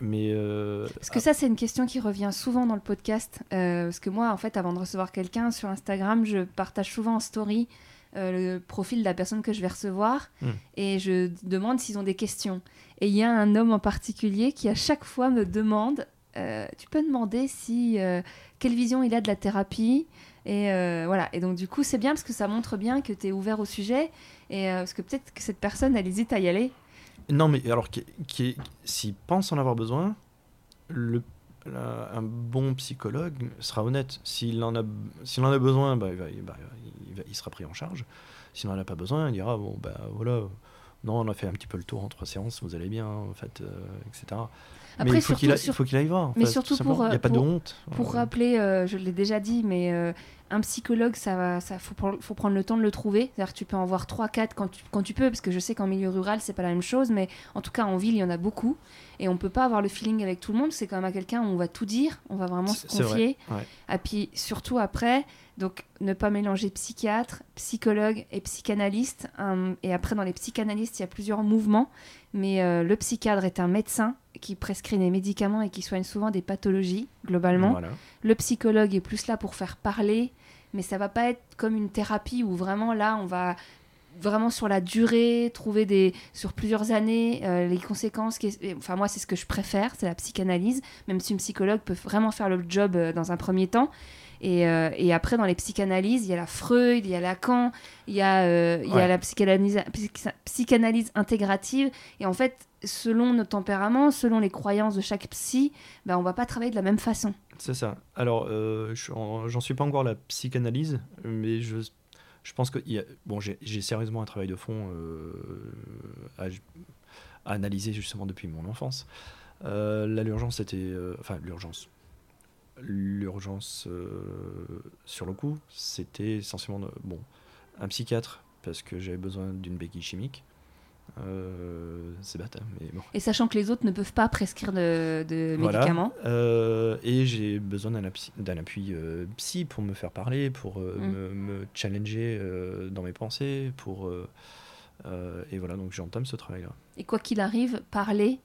mais euh, Parce que ça, c'est une question qui revient souvent dans le podcast. euh, parce que moi, en fait, avant de recevoir quelqu'un sur Instagram, je partage souvent en story le profil de la personne que je vais recevoir Hmm. et je demande s'ils ont des questions. Et il y a un homme en particulier qui, à chaque fois, me demande Tu peux demander si quelle vision il a de la thérapie et euh, voilà. Et donc, du coup, c'est bien parce que ça montre bien que tu es ouvert au sujet. Et euh, parce que peut-être que cette personne, elle hésite à y aller. Non, mais alors, qui, s'il pense en avoir besoin, le, un bon psychologue sera honnête. S'il en a, en a besoin, bah, il sera pris en charge. S'il n'en a pas besoin, il dira bon, bah voilà, non, on a fait un petit peu le tour en trois séances, vous allez bien, en fait, euh, etc. Après, mais il faut qu'il sur- aille voir. en mais fait, surtout tout pour. Il n'y a euh, pas de honte. Pour Euh, rappeler, euh, je l'ai déjà dit, mais euh, un psychologue, ça, va- ça faut, faut prendre le temps de le trouver. C'est-à-dire que tu peux en voir 3-4 quand tu, quand tu peux, parce que je sais qu'en milieu rural, c'est pas la même chose, mais en tout cas, en ville, il y en a beaucoup. Et on peut pas avoir le feeling avec tout le monde. C'est quand même à quelqu'un où on va tout dire, on va vraiment se vrai, confier. ouais. Et puis surtout après, donc ne pas mélanger psychiatre, psychologue et psychanalyste. Hum, et après, dans les psychanalystes, il y a plusieurs mouvements. Mais euh, le psychiatre est un médecin qui prescrit des médicaments et qui soigne souvent des pathologies, globalement. Voilà. Le psychologue est plus là pour faire parler, mais ça va pas être comme une thérapie où vraiment là, on va vraiment sur la durée, trouver des sur plusieurs années euh, les conséquences. qui- Enfin, moi, c'est ce que je préfère, c'est la psychanalyse, même si une psychologue peut vraiment faire le job euh, dans un premier temps. Et, euh, et après, dans les psychanalyses, il y a la Freud, il y a Lacan, il y a, il y a la psychanalyse, psy- psychanalyse intégrative. Et en fait, selon nos tempéraments, selon les croyances de chaque psy, ben, on va pas travailler de la même façon. C'est ça. Alors, j'en suis pas encore à la psychanalyse, mais je, je pense que bon, j'ai sérieusement un travail de fond euh, à, analyser justement depuis mon enfance. Euh, l'urgence euh, enfin l'urgence, l'urgence sur le coup, c'était essentiellement bon, un psychiatre parce que j'avais besoin d'une béquille chimique. Euh, c'est bâtard, mais bon. Et sachant que les autres ne peuvent pas prescrire de, de Voilà. médicaments. Euh, et j'ai besoin d'un appui, d'un appui euh, psy pour me faire parler, pour Mm. me, me challenger dans mes pensées, pour et voilà donc j'entame ce travail-là. Et quoi qu'il arrive, parler,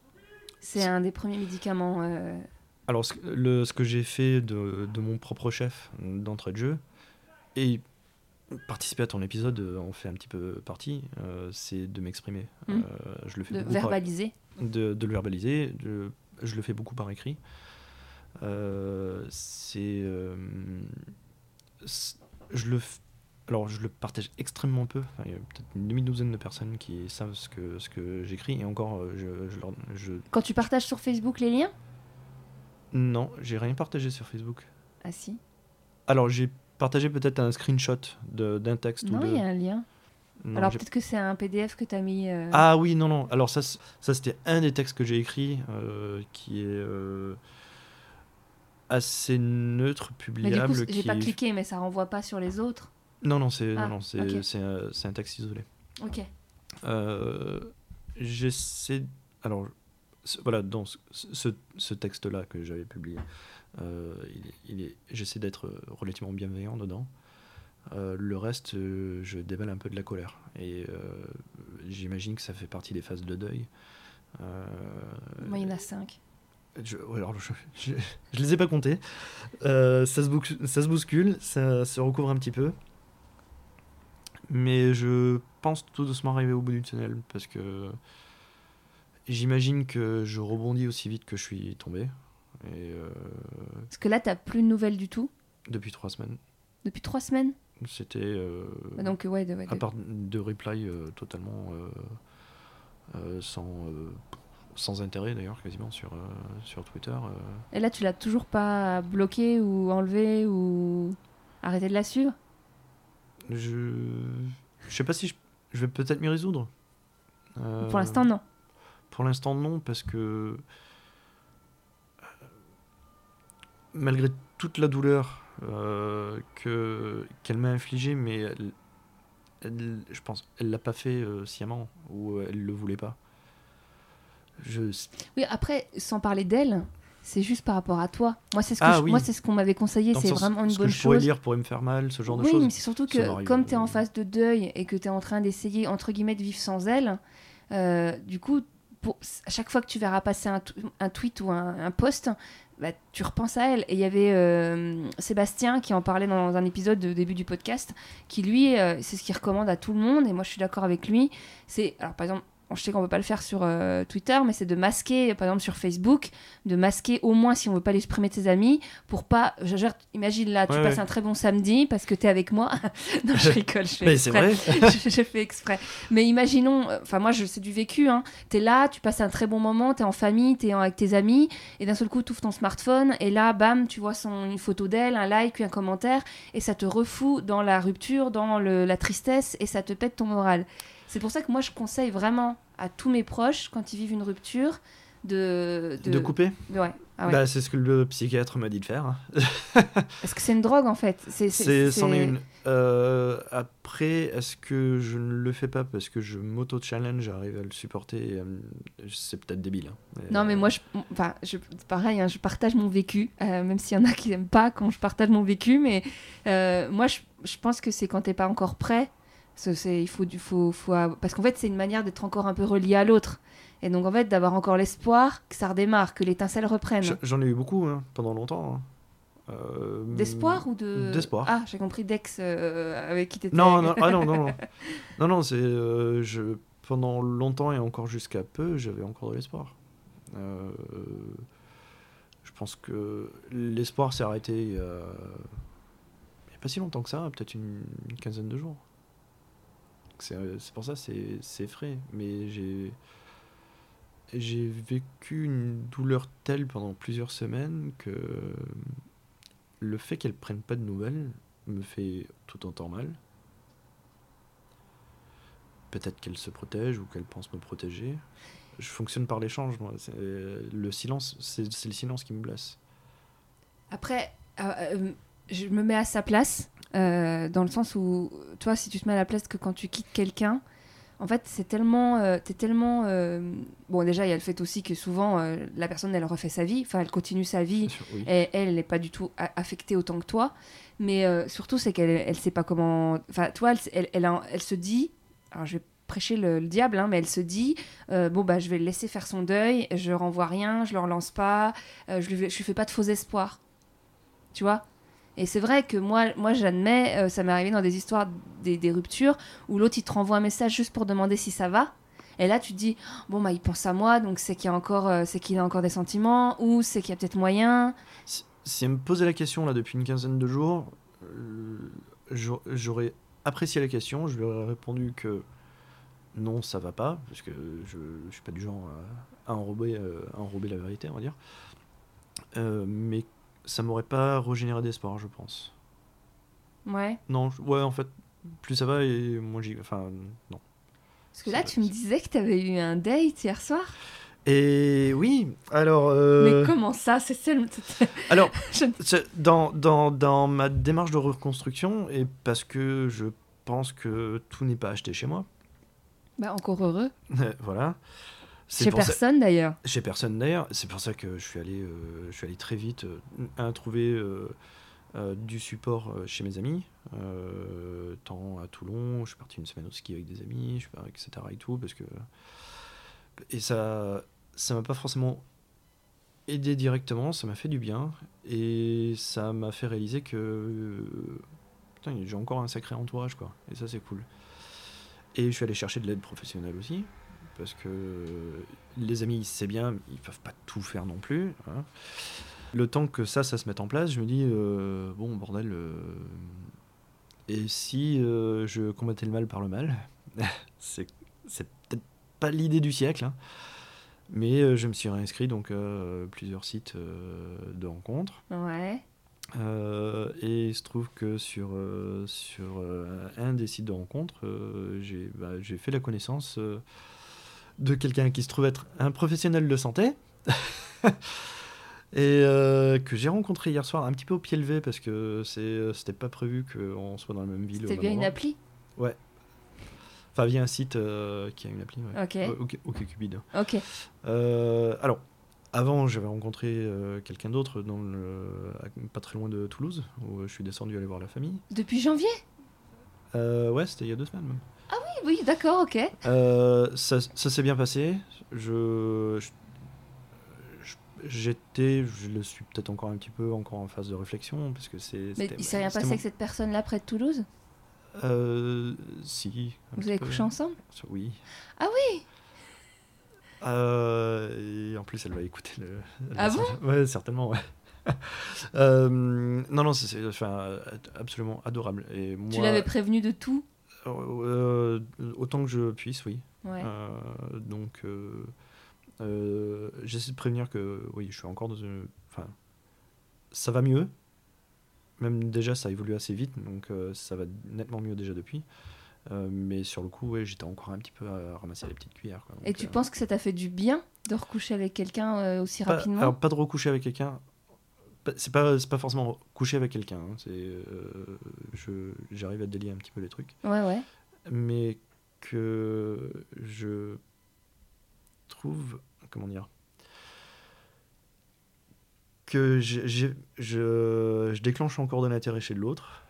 c'est un des premiers médicaments. euh, Alors ce, le, ce que j'ai fait de, de mon propre chef d'entrée de jeu et participer à ton épisode euh, en fait un petit peu partie, euh, c'est de m'exprimer. Mm. Euh, je le fais de beaucoup par- verbaliser. de, de le verbaliser. de- je le fais beaucoup par écrit. Euh, c'est. euh, je le. f- Alors, je le partage extrêmement peu. Enfin, il y a peut-être une demi-douzaine de personnes qui savent ce que, ce que j'écris. Et encore, euh, je, je, leur- je- Quand tu partages sur Facebook les liens? Non, j'ai rien partagé sur Facebook. Ah si. Alors, j'ai partagé peut-être un screenshot d'un texte Non, ou de. il y a un lien. Non, Alors peut-être que c'est un PDF que tu as mis. euh, Ah oui, non, non. Alors ça, ça c'était un des textes que j'ai écrit euh, qui est euh, assez neutre, mais du publiable. coup, j'ai pas est- cliqué, mais ça renvoie pas sur les autres. Non, non, c'est Ah, non, non, c'est ok. c'est un, texte isolé. Ok. Euh, J'essaie. Alors, voilà, dans ce, ce- ce texte-là que j'avais publié, euh, il est- il est, j'essaie d'être relativement bienveillant dedans. Euh, le reste, euh, je déballe un peu de la colère. Et euh, j'imagine que ça fait partie des phases de deuil. Euh, Moi, il y en a cinq. je, alors, je les ai pas comptés. Euh, ça, se bouscule, ça se bouscule, ça se recouvre un petit peu. Mais je pense tout doucement arriver au bout du tunnel parce que j'imagine que je rebondis aussi vite que je suis tombé. Et euh, Parce que là, t'as plus de nouvelles du tout depuis trois semaines, depuis trois semaines. c'était euh, Ah, Donc ouais, de- ouais, à part de reply euh, totalement euh, euh, sans, euh, sans intérêt d'ailleurs quasiment sur, euh, sur Twitter. euh. Et là, tu l'as toujours pas bloqué ou enlevé ou arrêté de la suivre Je je sais pas si je, je vais peut-être m'y résoudre. Euh, Pour l'instant, non. Pour l'instant, non, parce que euh, malgré toute la douleur euh, que qu'elle m'a infligée, mais elle, elle- je pense, elle l'a pas fait euh, sciemment ou elle le voulait pas. Je Oui, après, sans parler d'elle, c'est juste par rapport à toi. Moi, c'est ce que Ah je- oui. moi, c'est ce qu'on m'avait conseillé. C'est vraiment une ce bonne que je pourrais lire pourrait me faire mal, ce genre de oui, choses. mais c'est surtout que comme tu es en phase de deuil et que tu es en train d'essayer, entre guillemets, de vivre sans elle, euh, du coup, pour, à chaque fois que tu verras passer un tweet ou un, un post, bah, tu repenses à elle. Et il y avait euh, Sébastien qui en parlait dans un épisode de début du podcast, qui lui, euh, c'est ce qu'il recommande à tout le monde, et moi je suis d'accord avec lui. C'est, alors par exemple, je sais qu'on peut pas le faire sur euh, Twitter, mais c'est de masquer, par exemple sur Facebook, de masquer au moins si on veut pas l'exprimer de ses amis, pour pas. Je, je- imagine là, tu Ouais, passes ouais. un très bon samedi parce que tu es avec moi. non, je rigole, je fais Mais exprès. vrai. je, je fais exprès. Mais imaginons, enfin moi je c'est du vécu, hein. tu es là, tu passes un très bon moment, tu es en famille, tu es avec tes amis, et d'un seul coup tu ouvres ton smartphone, et là, bam, tu vois son, une photo d'elle, un like, un commentaire, et ça te refout dans la rupture, dans le- la tristesse, et ça te pète ton moral. C'est pour ça que moi je conseille vraiment à tous mes proches, quand ils vivent une rupture, de... De couper de- ouais. Ah ouais. bah, C'est ce que le psychiatre m'a dit de faire. Parce que c'est une drogue en fait. C'est, C'est c'en est une. Euh, après, est-ce que je ne le fais pas parce que je m'auto-challenge, j'arrive à le supporter me- C'est peut-être débile. hein. Non, mais moi, je, enfin, je, pareil, hein, je partage mon vécu, euh, même s'il y en a qui n'aiment pas quand je partage mon vécu, mais euh, moi, je, je pense que c'est quand t'es pas encore prêt. C'est- il faut, parce qu'en fait, c'est une manière d'être encore un peu relié à l'autre. Et donc, en fait, d'avoir encore l'espoir que ça redémarre, que l'étincelle reprenne. J'en ai eu beaucoup hein, pendant longtemps. hein. Euh, D'espoir ou de. D'espoir. Ah, j'ai compris d'ex euh, avec qui t'étais. Non, non, ah non, non, non. non, non, c'est. euh, je, pendant longtemps et encore jusqu'à peu, j'avais encore de l'espoir. Euh, je pense que l'espoir s'est arrêté il y a, pas si longtemps que ça, peut-être une, une quinzaine de jours. C'est c'est pour ça, c'est frais. Mais j'ai. Vécu une douleur telle pendant plusieurs semaines que le fait qu'elle prenne pas de nouvelles me fait tout autant mal. Peut-être qu'elle se protège ou qu'elle pense me protéger. Je fonctionne par l'échange. C'est- Le silence, c'est le silence qui me blesse. Après, euh, euh, je me mets à sa place, euh, dans le sens où, toi, si tu te mets à la place que quand tu quittes quelqu'un, En fait, c'est tellement, euh, t'es tellement. euh, Bon, déjà, il y a le fait aussi que souvent, euh, la personne, elle refait sa vie, enfin, elle continue sa vie, Bien sûr, oui. et elle, n'est pas du tout affectée autant que toi. Mais surtout, c'est qu'elle, elle sait pas comment. Enfin, toi, elle, elle, elle, a- elle se dit. Alors, je vais prêcher le, le diable, hein, mais elle se dit bon bah je vais le laisser faire son deuil, je renvoie rien, je le relance pas, je lui je lui fais pas de faux espoirs, tu vois? Et c'est vrai que moi, moi j'admets, euh, ça m'est arrivé dans des histoires, des, des ruptures, où l'autre il te renvoie un message juste pour demander si ça va. Et là, tu te dis, bon, bah, il pense à moi, donc c'est qu'il a encore, euh, c'est a encore des sentiments, ou c'est qu'il y a peut-être moyen. Si, si elle me posait la question là depuis une quinzaine de jours, euh, j'au- j'aurais apprécié la question. Je lui aurais répondu que non, ça va pas, parce que je, je suis pas du genre à, enrober, à enrober la vérité, on va dire. Mais ça m'aurait pas régénéré d'espoir, je pense. Ouais. Non, je- ouais, en fait, plus ça va et moins j'y. Enfin, non. Parce que là, tu me disais que tu avais eu un date hier soir. Et oui, alors. euh, Mais comment ça C'est celle- Alors, Je- dans, dans, dans ma démarche de reconstruction, et parce que je pense que tout n'est pas acheté chez moi, Bah, encore heureux. voilà. Chez ça- personne d'ailleurs. Chez personne d'ailleurs. C'est pour ça que je suis allé, euh, je suis allé très vite euh, à trouver euh, du support chez mes amis. Tant à Toulon, je suis parti une semaine au ski avec des amis, je suis parti, etc. Et tout, parce que et ça, ça m'a pas forcément aidé directement, ça m'a fait du bien et ça m'a fait réaliser que putain, j'ai encore un sacré entourage quoi. Et ça c'est cool. Et je suis allé chercher de l'aide professionnelle aussi parce que les amis, c'est bien, ils peuvent pas tout faire non plus. hein. Le temps que ça, ça se mette en place, je me dis, euh, bon, bordel, euh, et si euh, je combattais le mal par le mal C'est peut-être pas l'idée du siècle, hein. mais je me suis réinscrit donc à plusieurs sites de rencontres. Ouais. Euh, et il se trouve que sur, euh, sur euh, un des sites de rencontre, j'ai bah, j'ai fait la connaissance de quelqu'un qui se trouve être un professionnel de santé. et euh, que j'ai rencontré hier soir un petit peu au pied levé parce que euh, c'était pas prévu qu'on soit dans la même ville. C'était bien une appli? Enfin, via un site euh, qui a une appli. Ouais. Ok. Ouais, ok, ok, Cupid. Ok. Euh, alors, avant, j'avais rencontré euh, quelqu'un d'autre dans le, à- pas très loin de Toulouse, où je suis descendu aller voir la famille. Depuis janvier? Euh, ouais, c'était il y a deux semaines même. Oui, oui, d'accord, ok. Euh, ça ça s'est bien passé. Je, j'étais, je le suis peut-être encore un petit peu, encore en phase de réflexion, parce que c'est. Mais il s'est rien passé mon- avec cette personne-là près de Toulouse? Euh, si. Vous avez peu. couché ensemble? Oui. Ah oui. et en plus, elle va écouter le. Ah message. Ouais, certainement, ouais. Euh, non, non, c'est- c'est enfin, absolument adorable. Et moi, Tu l'avais prévenu de tout? Euh, autant que je puisse, oui. Ouais. Euh, donc, euh, j'essaie de prévenir que oui, je suis encore dans une. Enfin, ça va mieux. Même déjà, ça évolue assez vite, donc ça va nettement mieux déjà depuis. Euh, mais sur le coup, ouais, j'étais encore un petit peu à ramasser les petites cuillères. quoi. Et tu euh, penses que ça t'a fait du bien de recoucher avec quelqu'un euh, aussi pas, rapidement? alors, pas de recoucher avec quelqu'un. C'est pas, c'est pas forcément coucher avec quelqu'un. hein, c'est, euh, je, j'arrive à délier un petit peu les trucs. Ouais, ouais. mais que je trouve comment dire que j'ai- je, je déclenche encore de l'intérêt chez l'autre.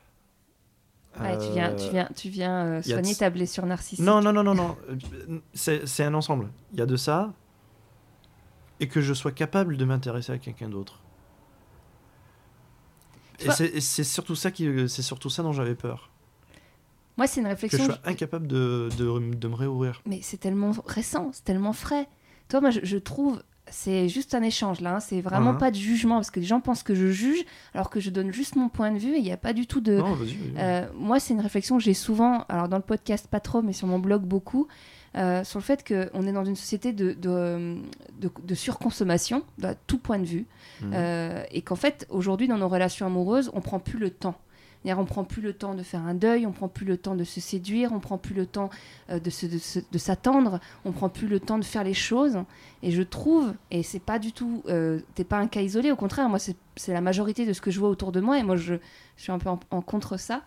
Ouais, tu viens, tu viens, tu viens euh, soigner de- ta blessure narcissique. Non, non, non, non, non. c'est un ensemble. Il y a de ça et que je sois capable de m'intéresser à quelqu'un d'autre. Et c'est surtout ça qui, c'est surtout ça dont j'avais peur. Moi, c'est une Que je réflexion. sois incapable de, de, de me réouvrir. Mais c'est tellement récent, c'est tellement frais. Toi, moi, je, je trouve, c'est juste un échange là. hein, C'est vraiment Mhm. pas de jugement parce que les gens pensent que je juge alors que je donne juste mon point de vue et il n'y a pas du tout de. Non. Euh, moi, c'est une réflexion que j'ai souvent, alors dans le podcast pas trop, mais sur mon blog beaucoup, euh, sur le fait qu'on est dans une société de, de, de- de surconsommation, à tout point de vue, Mhm. euh, et qu'en fait, aujourd'hui, dans nos relations amoureuses, on prend plus le temps. On prend plus le temps de faire un deuil, on prend plus le temps de se séduire, on prend plus le temps euh, de, se- de de s'attendre, on prend plus le temps de faire les choses. Et je trouve, et c'est pas du tout, euh, t'es pas un cas isolé, au contraire, moi c'est c'est la majorité de ce que je vois autour de moi, et moi je, je suis un peu en, contre ça.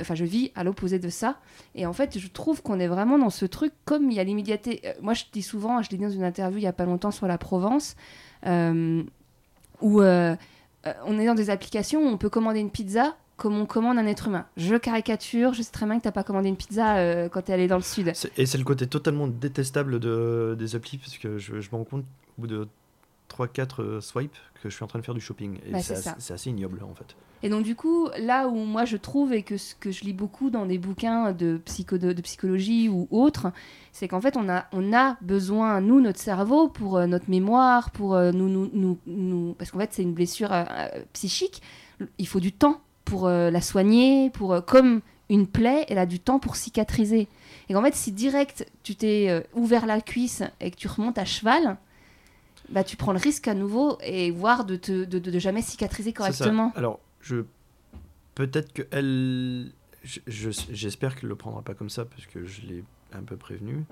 Enfin, je vis à l'opposé de ça. Et en fait, je trouve qu'on est vraiment dans ce truc, comme il y a l'immédiateté. euh, moi, je dis souvent, je l'ai dit dans une interview il y a pas longtemps sur la Provence, euh, où on est dans des applications où on peut commander une pizza comme on commande un être humain. Je caricature, je sais très bien que t'as pas commandé une pizza euh, quand t'es allé dans le sud. Et c'est le côté totalement détestable de, des applis, parce que je, je me rends compte au bout de 3-4 swipes que je suis en train de faire du shopping. Et Bah, c'est assez, ignoble en fait. Et donc du coup, là où moi je trouve et que ce que je lis beaucoup dans des bouquins de, psycho, de, de psychologie ou autres, c'est qu'en fait on a, on a besoin, nous, notre cerveau, pour euh, notre mémoire, pour euh, nous, nous, nous, nous- Parce qu'en fait c'est une blessure euh, euh, psychique, il faut du temps pour euh, la soigner, pour, euh, comme une plaie, elle a du temps pour cicatriser. Et qu'en fait si direct tu t'es euh, ouvert la cuisse et que tu remontes à cheval, bah, tu prends le risque à nouveau et voire de, te, de, de- de jamais cicatriser ça. correctement. Alors, je peut-être que elle, je- je- j'espère qu'elle le prendra pas comme ça parce que je l'ai un peu prévenu.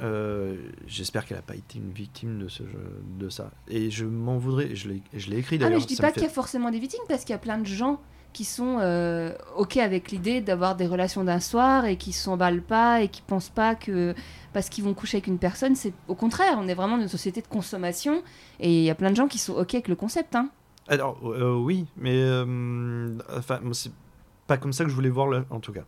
Euh, j'espère qu'elle n'a pas été une victime de ce jeu- de ça. Et je m'en voudrais. Je l'ai, écrit Ah, d'ailleurs. mais je dis pas fait- qu'il y a forcément des victimes parce qu'il y a plein de gens qui sont euh, ok avec l'idée d'avoir des relations d'un soir et qui s'emballent pas et qui pensent pas que parce qu'ils vont coucher avec une personne, c'est au contraire, on est vraiment dans une société de consommation et il y a plein de gens qui sont ok avec le concept. Hein. Alors, euh, oui, mais enfin, moi, c'est pas comme ça que je voulais voir, le- en tout cas.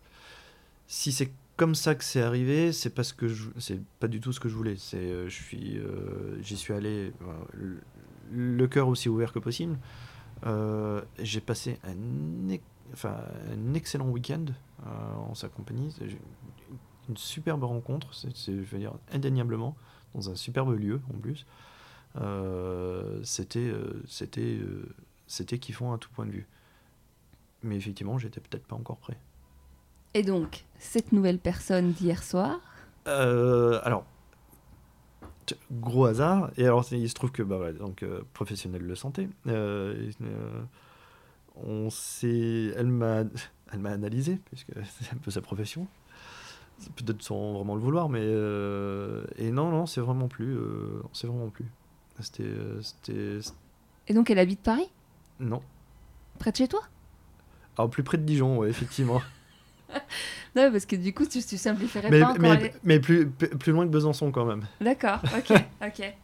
Si c'est comme ça que c'est arrivé, c'est parce que c'est pas du tout ce que je voulais. C'est, euh, je suis, euh, j'y suis allé le, cœur aussi ouvert que possible. Euh, j'ai passé un, enfin, un excellent week-end en sa compagnie. Une superbe rencontre, c'est, je veux dire, indéniablement, dans un superbe lieu en plus. C'était, c'était, c'était kiffant à tout point de vue. Mais effectivement, j'étais peut-être pas encore prêt. Et donc, cette nouvelle personne d'hier soir, Euh, alors, gros hasard. Et alors, il se trouve que, bah, voilà, donc, euh, professionnel de santé, euh, euh, on elle m'a, elle m'a analysé, puisque c'est un peu sa profession. Peut-être sans vraiment le vouloir, mais euh, et non, non, c'est vraiment plus, c'est vraiment plus. C'était, c'était, et donc elle habite Paris, non. près de chez toi? Alors plus près de Dijon, ouais, effectivement. Non, parce que du coup, tu, tu simplifierais mais pas encore. mais, les- mais plus, plus loin que Besançon quand même. D'accord, ok, ok.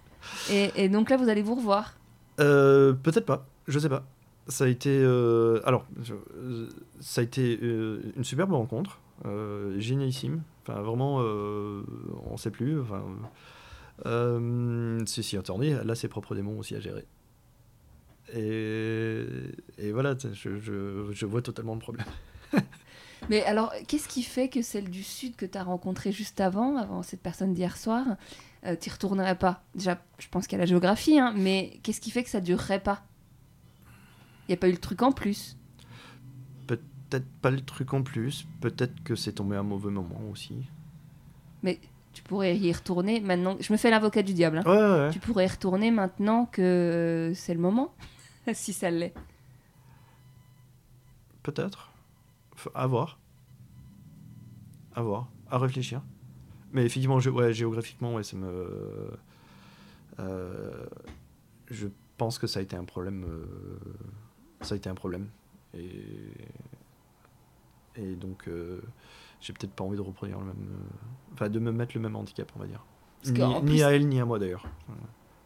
Et, et donc là, vous allez vous revoir. Euh, Peut-être pas, je sais pas. Ça a été, euh, alors, euh, ça a été une superbe rencontre, génialissime. Enfin, vraiment, on sait plus. Enfin, si, si, attendez, elle a ses propres démons aussi à gérer. Et, et voilà, je, je vois totalement le problème. Mais alors, qu'est-ce qui fait que celle du Sud que tu as rencontrée juste avant, avant cette personne d'hier soir, euh, t'y retournerais pas? Déjà, je pense qu'il y a la géographie, hein, mais qu'est-ce qui fait que ça durerait pas? Il n'y a pas eu le truc en plus. Peut-être pas le truc en plus, peut-être que c'est tombé à un mauvais moment aussi. Mais tu pourrais y retourner maintenant. Je me fais l'avocat du diable. hein. Ouais, ouais, ouais. Tu pourrais y retourner maintenant que c'est le moment, si ça l'est. Peut-être. À voir. À voir. À réfléchir. Mais effectivement, je- ouais, géographiquement, ouais, ça me. Euh, je pense que ça a été un problème. euh, Ça a été un problème. Et. Et donc, euh, j'ai peut-être pas envie de reproduire le même. Enfin, de me mettre le même handicap, on va dire. Ni, ni à elle, ni à moi d'ailleurs.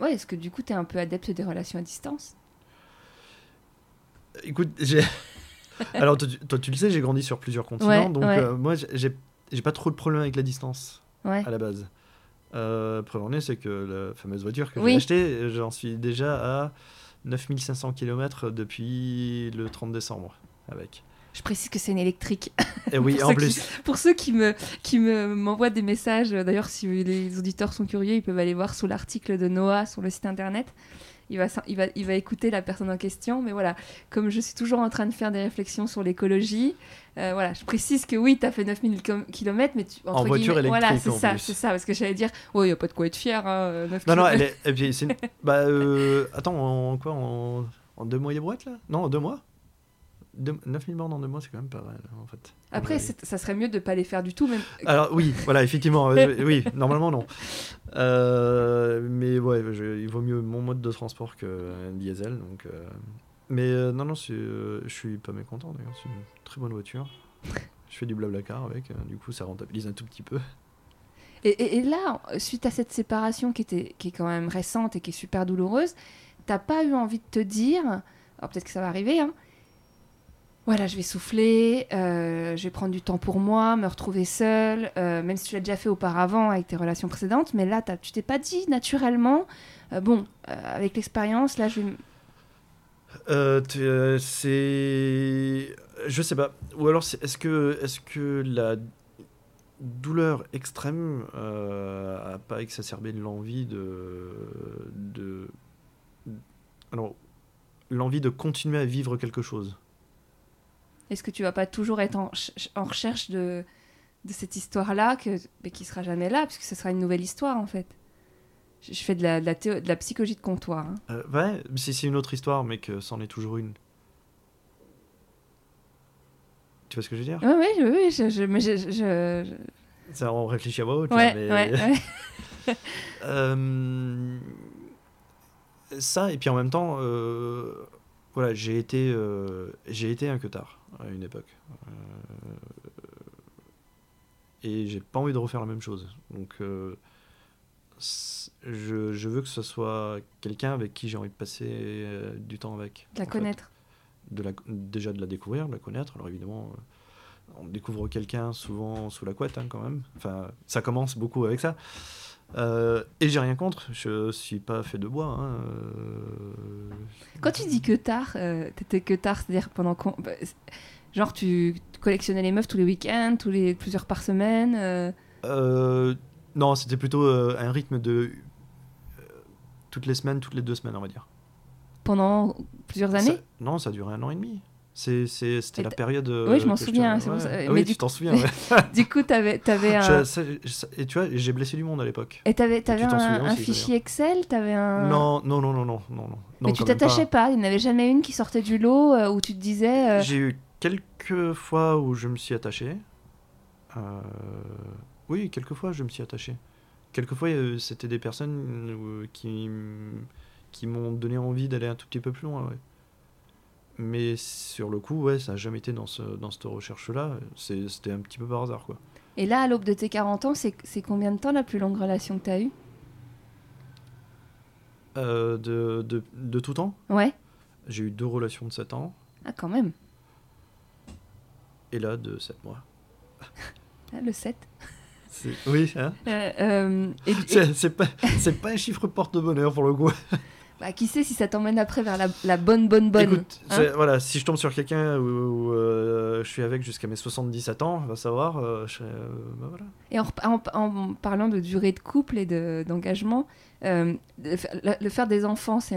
Ouais, est-ce que du coup, tu es un peu adepte des relations à distance? Écoute, j'ai. Alors, toi tu, toi, tu le sais, j'ai grandi sur plusieurs continents, Ouais, donc ouais. euh, moi, j'ai- pas trop de problème avec la distance Ouais. à la base. Euh, preuve en est, c'est que la fameuse voiture que Oui. j'ai achetée, j'en suis déjà à 9500 km depuis le 30 décembre avec. Je précise que c'est une électrique. Et oui, Pour en plus. Pour ceux qui me qui me m'envoient des messages, d'ailleurs si les auditeurs sont curieux, ils peuvent aller voir sous l'article de Noah sur le site internet. Il va, il, va, il va écouter la personne en question, mais voilà, comme je suis toujours en train de faire des réflections sur l'écologie, euh, voilà, je précise que oui, tu as fait 9000 km, mais tu, entre En voiture guillemets- Voilà, électrique, c'est ça, c'est ça, parce que j'allais dire, oh, il n'y a pas de quoi être fier, hein, 9 Non, non, elle est. une- Bah, euh, attends, en quoi en... en deux mois et brouettes là? Non, en deux mois? 9000 bornes en deux mois, c'est quand même pas mal, en fait. Après, ça serait mieux de pas les faire du tout, même. Alors oui, voilà, effectivement, euh, oui, normalement non. Euh, mais ouais, je- il vaut mieux mon mode de transport qu'un diesel, donc. euh, Mais euh, non, non, euh, je suis pas mécontent d'ailleurs, c'est une très bonne voiture. Je fais du blablacar avec, euh, du coup ça rentabilise un tout petit peu. Et, et- et là, suite à cette séparation qui, était, qui est quand même récente et qui est super douloureuse, t'as pas eu envie de te dire, alors peut-être que ça va arriver, hein, voilà, je vais souffler, euh, je vais prendre du temps pour moi, me retrouver seule, euh, même si tu l'as déjà fait auparavant avec tes relations précédentes, mais là, tu t'es pas dit naturellement, euh, bon, avec l'expérience, là, je vais... c'est. Je sais pas. Ou alors, est-ce que, est que la douleur extrême a pas exacerbé l'envie de. de... Alors, l'envie de continuer à vivre quelque chose? Est-ce que tu vas pas toujours être en, ch- en recherche de, de cette histoire-là, que, mais qui sera jamais là, puisque ce sera une nouvelle histoire, en fait? Je, je fais de la, de la, théo- de la psychologie de comptoir. hein. Euh, Ouais, c'est c'est une autre histoire, mais que c'en est toujours une. Tu vois ce que je veux dire? Oui, oui, oui, oui, je, je- mais je- Ça, On réfléchit à voix haute. là, Ouais, mais- ouais, ouais. Euh, ça, et puis en même temps, euh, voilà, j'ai été, euh, j'ai été un queutard à une époque. Euh, et j'ai pas envie de refaire la même chose. Donc, euh, je, je veux que ce soit quelqu'un avec qui j'ai envie de passer du temps avec. De la fait. connaître. De la, déjà de la découvrir, de la connaître. Alors évidemment, on découvre quelqu'un souvent sous la couette hein, quand même. Enfin, ça commence beaucoup avec ça. Euh, et j'ai rien contre, je suis pas fait de bois. hein, euh, Quand tu dis que tard, euh, t'étais que tard, c'est-à-dire pendant qu'on. bah, genre, tu collectionnais les meufs tous les week-ends, tous les plusieurs par semaine. euh, non, c'était plutôt un rythme de toutes les semaines, toutes les deux semaines, on va dire. pendant plusieurs Ça- années? non, ça a duré un an et demi. C'était la période. euh, Oui, je m'en te- souviens, ouais. Ah Mais oui, du tu t'en souviens. ouais. Du coup, t'avais, t'avais un. Je- et tu vois, j'ai blessé du monde à l'époque. Et t'avais, t'avais t'en un, souviens un aussi, fichier Excel T'avais un. Non, non, non, non, non, non. Mais tu t'attachais pas. pas. il n'y en avait jamais une qui sortait du lot euh, où tu te disais. euh, J'ai eu quelques fois où je me suis attaché. Euh, Oui, quelques fois je me suis attaché. Quelques fois c'était des personnes qui, qui m'ont donné envie d'aller un tout petit peu plus loin. ouais. Mais sur le coup, ouais, ça n'a jamais été dans, ce, dans cette recherche-là. C'était un petit peu par hasard, quoi. Et là, à l'aube de tes 40 ans, c'est, combien de temps la plus longue relation que t'as eue? Euh, de, de, de tout temps, Ouais. j'ai eu deux relations de 7 ans, Ah, quand même. et là de 7 mois. Ah, le 7. C'est- Oui, hein? Euh, euh, et, c'est pas, c'est pas un chiffre porte-bonheur pour le coup. Bah, qui sait si ça t'emmène après vers la, la bonne, bonne, bonne. Écoute, hein voilà, si je tombe sur quelqu'un où, où, euh, je suis avec jusqu'à mes 77 ans, va savoir, euh, je euh, bah voilà. Et en, rep- en- en parlant de durée de couple et de- d'engagement, euh, le, le- faire des enfants, c'est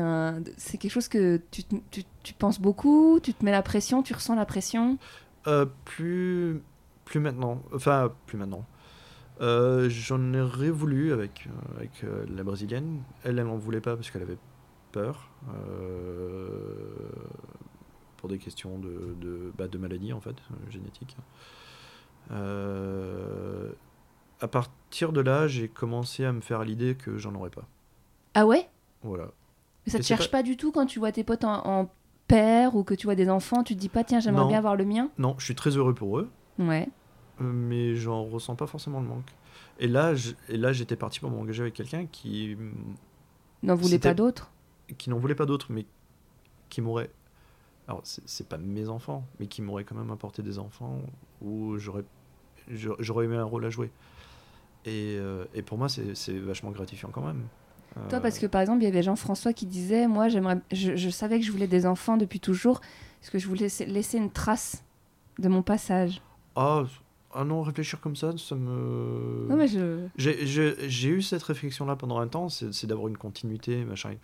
quelque chose que tu, te- tu, tu penses beaucoup, tu te mets la pression, tu ressens la pression? Plus, plus maintenant, enfin, plus maintenant. Euh, J'en aurais voulu avec, avec euh, la brésilienne. Elle, elle n'en voulait pas parce qu'elle avait peur. euh, pour des questions de, de, bah, de maladie, en fait, génétique. Euh, à partir de là, j'ai commencé à me faire l'idée que j'en aurais pas. Ah ouais? Voilà. Mais ça te cherche pas... du tout quand tu vois tes potes en, en père ou que tu vois des enfants, tu te dis pas tiens j'aimerais bien avoir le mien? Non, je suis très heureux pour eux. Ouais. Euh, mais j'en ressens pas forcément le manque. Et là, je- et là, j'étais parti pour m'engager avec quelqu'un qui, N'en voulait pas d'autres? Qui n'en voulait pas d'autres, mais qui m'aurait. Alors, c'est pas mes enfants, mais qui m'aurait quand même apporté des enfants où j'aurais eu un rôle à jouer. Et, euh, et pour moi, c'est vachement gratifiant quand même. Toi Euh, parce que par exemple il y avait Jean-François qui disait moi j'aimerais je, je savais que je voulais des enfants depuis toujours parce que je voulais laisser, une trace de mon passage? Ah, ah non, réfléchir comme ça, ça me. Non mais je J'ai- eu cette réflexion-là pendant un temps, c'est d'avoir une continuité, machin.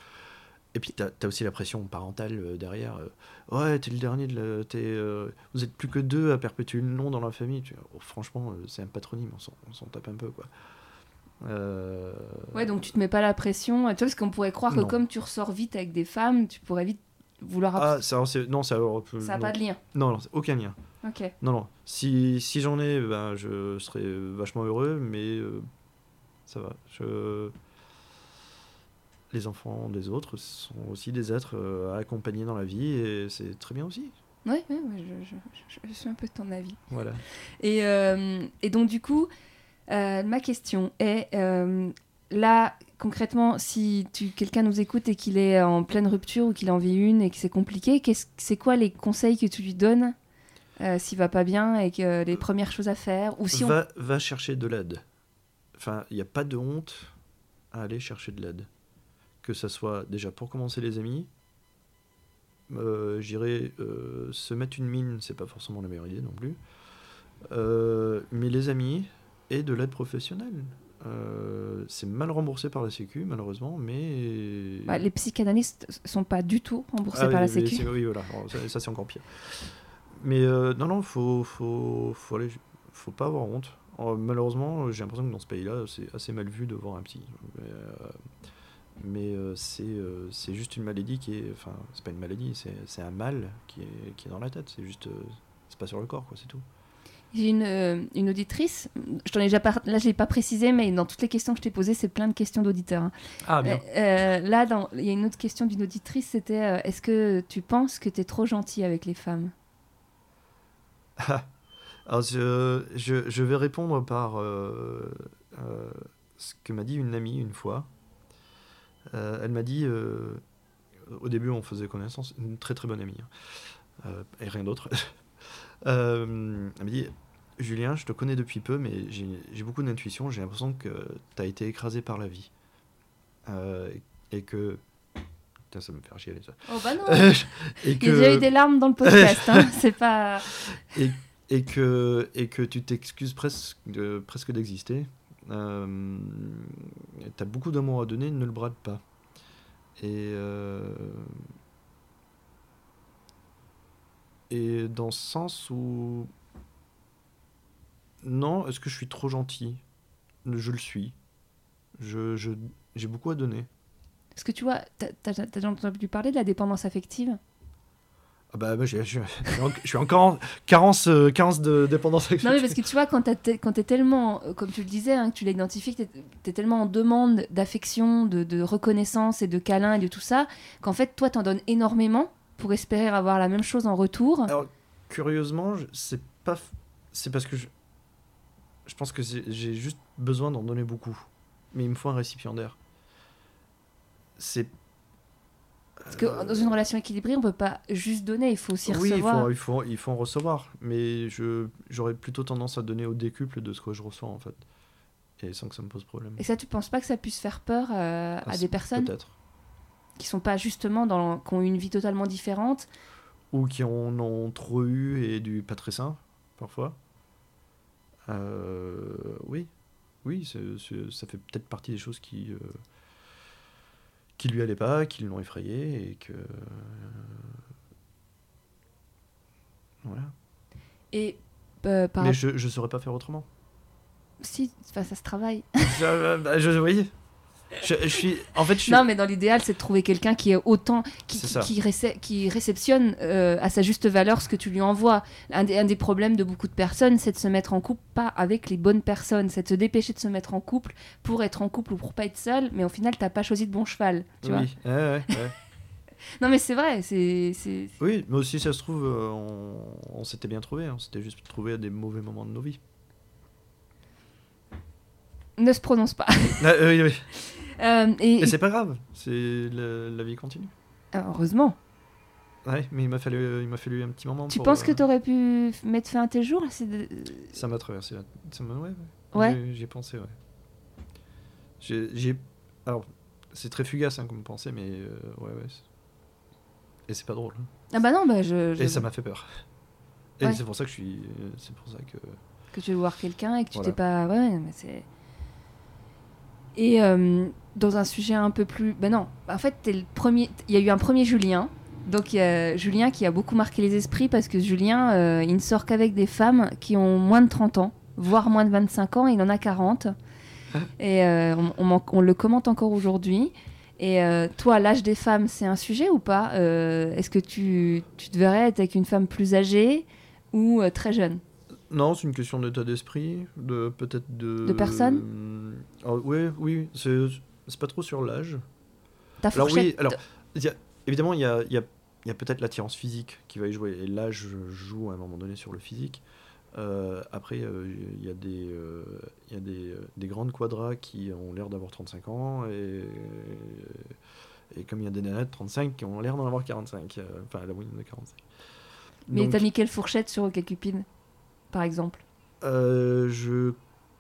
Et puis, t'as as aussi la pression parentale euh, derrière. euh, ouais, t'es le dernier, de la- euh, vous êtes plus que deux à perpétuer le nom dans la famille. Tu- oh, franchement, c'est un patronyme, on s'en- tape un peu, quoi. Euh, Ouais, donc tu te mets pas la pression. Tu vois, parce qu'on pourrait croire que comme tu ressors vite avec des femmes, tu pourrais vite vouloir. Ah, ça, non, ça. ça n'a pas de lien. Non, non, aucun lien. Ok. Non, non. Si, si j'en ai, ben, je serais vachement heureux, mais euh, ça va. Je... Les enfants des autres sont aussi des êtres euh, à accompagner dans la vie et c'est très bien aussi. Oui, ouais, je, je- je- je suis un peu de ton avis. Voilà. Et, euh, et donc, du coup, euh, ma question est euh, là, concrètement, si quelqu'un nous écoute et qu'il est en pleine rupture ou qu'il en vit une et que c'est compliqué, c'est quoi les conseils que tu lui donnes euh, s'il va pas bien et que les premières choses à faire Ou si on. va, va chercher de l'aide. Enfin, il n'y a pas de honte à aller chercher de l'aide. Que ça soit déjà pour commencer les amis. Euh, J'irais euh, se mettre une mine, c'est pas forcément la meilleure idée non plus. Euh, mais les amis et de l'aide professionnelle. Euh, c'est mal remboursé par la Sécu, malheureusement, mais. Bah, les psychanalystes sont pas du tout remboursés Ah par oui, la Sécu. Oui, voilà, Alors, ça, ça, c'est encore pire. Mais non, non, faut, faut, faut, aller, faut pas avoir honte. Euh, malheureusement, j'ai l'impression que dans ce pays-là, c'est assez mal vu de voir un psy. Mais, mais, euh, c'est euh, c'est juste une maladie qui est. Enfin, c'est pas une maladie, c'est c'est un mal qui est, qui est dans la tête. C'est juste. euh, c'est pas sur le corps, quoi, c'est tout. J'ai une, euh, une auditrice, je t'en ai déjà par... là je l'ai pas précisé, mais dans toutes les questions que je t'ai posées, c'est plein de questions d'auditeurs. hein. Ah, Euh, euh, là, dans- il y a une autre question d'une auditrice, c'était euh, est-ce que tu penses que tu es trop gentil avec les femmes? Alors, je, je, je vais répondre par euh, euh, ce que m'a dit une amie une fois. Euh, elle m'a dit, euh, au début on faisait connaissance, une très très bonne amie, hein, euh, et rien d'autre. Elle m'a dit, Julien, je te connais depuis peu, mais j'ai beaucoup d'intuition, j'ai l'impression que tu as été écrasé par la vie. Et que... Putain, ça me fait chier ça. Oh bah non et Il y a déjà eu des larmes dans le podcast, hein, c'est pas... et que, et que tu t'excuses presque, de- presque d'exister. Euh, tu as beaucoup d'amour à donner, ne le brade pas. Et, euh, et dans ce sens où... Non, est-ce que je suis trop gentil? Je le suis. Je, j'ai beaucoup à donner. Parce que tu vois, t'as t'as- t'as déjà entendu parler de la dépendance affective? Ah bah, j'ai- je, je suis encore en carence, euh, carence de dépendance Non mais parce que tu vois, quand t'es tellement, euh, comme tu le disais, hein, que tu l'as identifié, que t'es es tellement en demande d'affection, de, de reconnaissance et de câlin et de tout ça, qu'en fait, toi, t'en donnes énormément pour espérer avoir la même chose en retour. Alors, curieusement, je- c'est pas. C'est parce que je. Je pense que j'ai juste besoin d'en donner beaucoup. Mais il me faut un récipiendaire. C'est. Parce que dans une relation équilibrée, on peut pas juste donner, il faut aussi oui, il recevoir. faut, il, faut, il faut en recevoir. Mais j'aurais plutôt tendance à donner au décuple de ce que je reçois, en fait. Et sans que ça me pose problème. Et ça, tu penses pas que ça puisse faire peur euh, à Ah, des personnes Peut-être. qui sont pas justement dans, qui ont une vie totalement différente? Ou qui en ont trop eu et du pas très sain, parfois. Euh, oui, oui, ça fait peut-être partie des choses qui, euh, qui lui allaient pas, qui l'ont effrayé et que. euh, voilà. Et euh, par Mais je ne saurais pas faire autrement. si, ça se travaille. je, bah, je- oui. Je, je suis. En fait, je suis. Non, mais dans l'idéal, c'est de trouver quelqu'un qui est autant, qui, C'est qui, ça. qui récep- qui réceptionne euh, à sa juste valeur ce que tu lui envoies. Un des, un des problèmes de beaucoup de personnes, c'est de se mettre en couple pas avec les bonnes personnes, c'est de se dépêcher de se mettre en couple pour être en couple ou pour pas être seul, mais au final, t'as pas choisi de bon cheval. Tu vois oui, ouais, ouais, ouais. non, mais c'est vrai, c'est. c'est- oui, mais aussi, ça se trouve, euh, on, on s'était bien trouvé. On s'était juste trouvé à des mauvais moments de nos vies. Ne se prononce pas. Ah, oui, oui. Euh, et, Et c'est pas grave, c'est la, la vie continue. heureusement. Ouais, mais il m'a fallu, il m'a fallu un petit moment. Tu pour, penses que euh, t'aurais pu f- mettre fin à tes jours de- Ça m'a traversé. La... Ça m'a... Ouais, ouais. Ouais. J'ai- J'y ai pensé, ouais. J'ai, j'ai- Alors, c'est très fugace hein, comme pensée, mais euh, ouais, ouais. c'est- Et c'est pas drôle. hein. Ah bah non, bah je. je- Et ça m'a fait peur. Et Ouais. c'est pour ça que je suis. C'est pour ça que. que tu veux voir quelqu'un et que tu Voilà. t'es pas ouais, mais c'est et euh, dans un sujet un peu plus ben non en fait t'es le premier il y a eu un premier Julien. Donc il y a Julien qui a beaucoup marqué les esprits parce que Julien euh, il ne sort qu'avec des femmes qui ont moins de 30 ans voire moins de 25 ans il en a 40 et euh, on, on m'en- on le commente encore aujourd'hui. Et euh, toi, l'âge des femmes, c'est un sujet ou pas? Est-ce que tu, tu te verrais être avec une femme plus âgée ou très jeune? Non, c'est une question d'état d'esprit, de peut-être de. De personne Hum, ah, Oui, oui, c'est pas trop sur l'âge. Ta Alors oui, alors il y a- évidemment il y a, y a- y a peut-être l'attirance physique qui va y jouer et l'âge joue à un moment donné sur le physique. Euh, après euh, il y a des euh, y a des, des grandes quadras qui ont l'air d'avoir 35 ans et et comme il y a des nanettes de 35 qui ont l'air d'en avoir 45 euh, enfin la moyenne de 45. Mais t'as mis quelle fourchette sur OkCupid, par exemple euh, je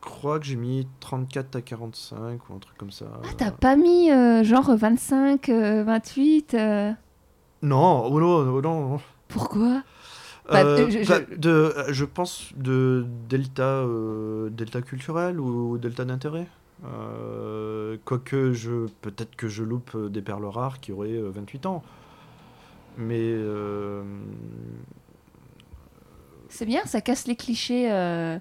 crois que j'ai mis 34 à 45 ou un truc comme ça. Ah, t'as pas mis euh, genre 25, euh, 28 euh, Non, oh non, oh non, non. Pourquoi? Bah, Euh, je- je- bah, de, euh, je pense de delta, euh, delta culturel ou delta d'intérêt. Euh, quoique, je, peut-être que je loupe des perles rares qui auraient euh, 28 ans. Mais C'est bien, ça casse les clichés. euh,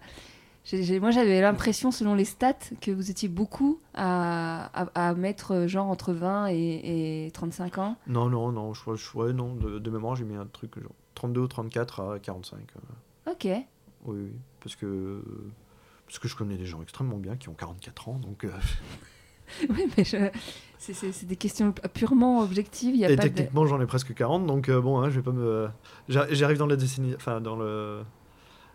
j'ai- j'ai- moi, j'avais l'impression, selon les stats, que vous étiez beaucoup à, à- à mettre euh, genre entre 20 et, et 35 ans. non, non, non, je, je, ouais, non de, de mémoire, j'ai mis un truc genre 32 ou 34 à 45. euh, Ok. oui, oui, parce que, parce que je connais des gens extrêmement bien qui ont 44 ans, donc... euh, oui, mais je- c'est- des questions purement objectives. Y a Et pas de... techniquement, j'en ai presque 40, donc euh, bon, hein, je vais pas me. J'a- J'arrive dans la décennie, enfin dans le,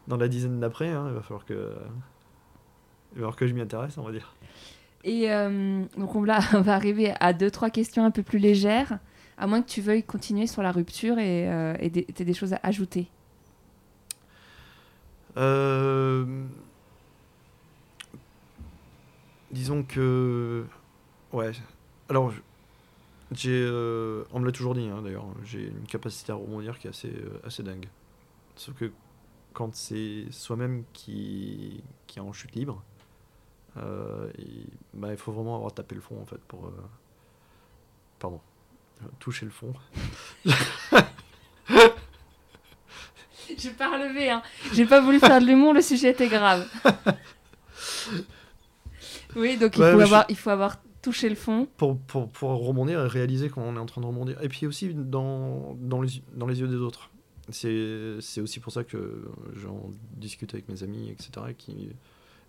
dans la dizaine d'après, hein, il va falloir que, il va falloir que je m'y intéresse, on va dire. Et euh, donc, on va, on va arriver à deux, trois questions un peu plus légères, à moins que tu veuilles continuer sur la rupture et euh, et des- des choses à ajouter. Euh, Disons que, ouais. Alors, j'ai, euh, on me l'a toujours dit, hein, d'ailleurs, j'ai une capacité à rebondir qui est assez, euh, assez dingue. Sauf que quand c'est soi-même qui, qui est en chute libre, euh, il bah, il faut vraiment avoir tapé le fond en fait pour, pardon, toucher le fond. J'ai pas relevé, hein. J'ai pas voulu faire de l'humour, le sujet était grave. Oui, donc il, Ouais, faut je- avoir, il faut avoir touché le fond. pour, pour, pour rebondir et réaliser qu'on est en train de rebondir. Et puis aussi dans, dans, les, dans les yeux des autres. C'est aussi pour ça que j'en discute avec mes amis, etc. et Qui,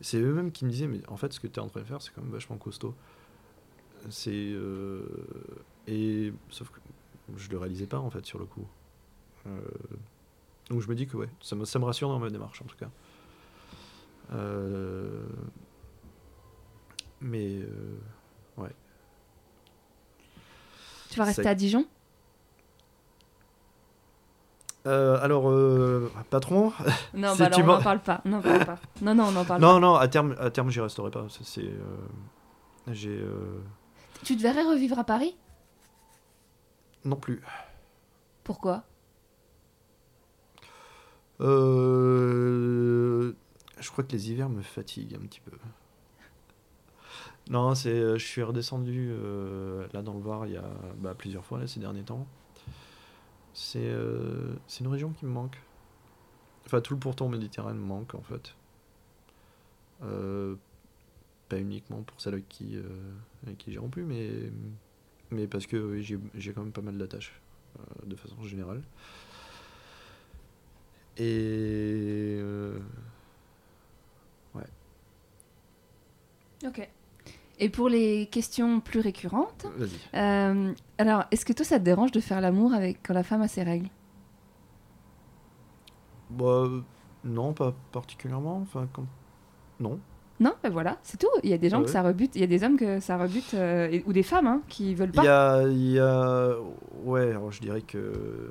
c'est eux-mêmes qui me disaient, mais en fait, ce que tu es en train de faire, c'est quand même vachement costaud. C'est. euh, et. Sauf que je le réalisais pas, en fait, sur le coup. Euh, donc je me dis que, ouais, ça me, ça me rassure dans ma démarche, en tout cas. Euh, mais. euh, Tu vas rester à Dijon? Euh, alors, euh, patron Non, bah alors on n'en parle pas. Non, parle pas. Non, non, on n'en parle Non, non, à terme, à terme, j'y resterai pas. C'est. euh, J'ai. euh, pas. Tu te verrais revivre à Paris? Non plus. Pourquoi? Euh, Je crois que les hivers me fatiguent un petit peu. Non, c'est. euh, Je suis redescendu euh, là dans le Var il y a bah, plusieurs fois ces derniers temps. C'est euh, c'est une région qui me manque. Enfin, tout le pourtour méditerranéen me manque en fait. Euh, pas uniquement pour celles avec qui, j'ai rompu, mais, mais parce que j'ai j'ai quand même pas mal d'attaches de façon générale. Et. euh, Ok. Et pour les questions plus récurrentes, euh, alors, est-ce que toi, ça te dérange de faire l'amour avec quand la femme a ses règles? Bah, non, pas particulièrement. Enfin, quand... Non. Non, ben voilà, c'est tout. Il y a des gens Ah que ça rebute, il y a des hommes que ça rebute, euh, et- ou des femmes hein, qui veulent Il y pas. a, il y a. Ouais, alors je dirais que.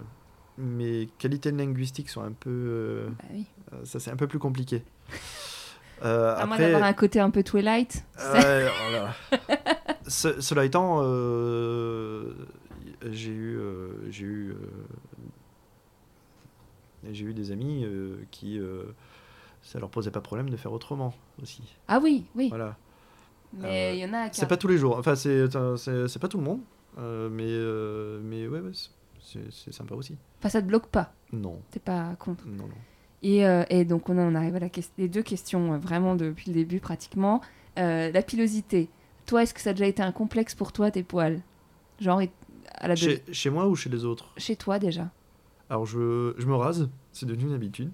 Mes qualités linguistiques sont un peu. euh, Bah oui. euh, ça, c'est un peu plus compliqué. Euh, À moins après, d'avoir un côté un peu Twilight. Ouais, voilà. Ce- cela étant, euh, j'ai eu, euh, j'ai eu, euh, j'ai eu des amis euh, qui, euh, ça leur posait pas problème de faire autrement aussi. Ah oui, oui. Voilà. Mais Euh, il y en a qui. C'est pas tous les jours. Enfin, c'est, c'est, pas tout le monde, euh, mais, euh, mais ouais, ouais, c'est, c'est sympa aussi. Enfin, ça te bloque pas? Non, T'es pas contre? non, non. Et, euh, et donc, on en arrive à la les deux questions, euh, vraiment depuis le début, pratiquement. Euh, la pilosité. Toi, est-ce que ça a déjà été un complexe pour toi, tes poils? Genre à la Chez, chez moi ou chez les autres? Chez toi déjà. Alors, je, je me rase, c'est devenu une habitude.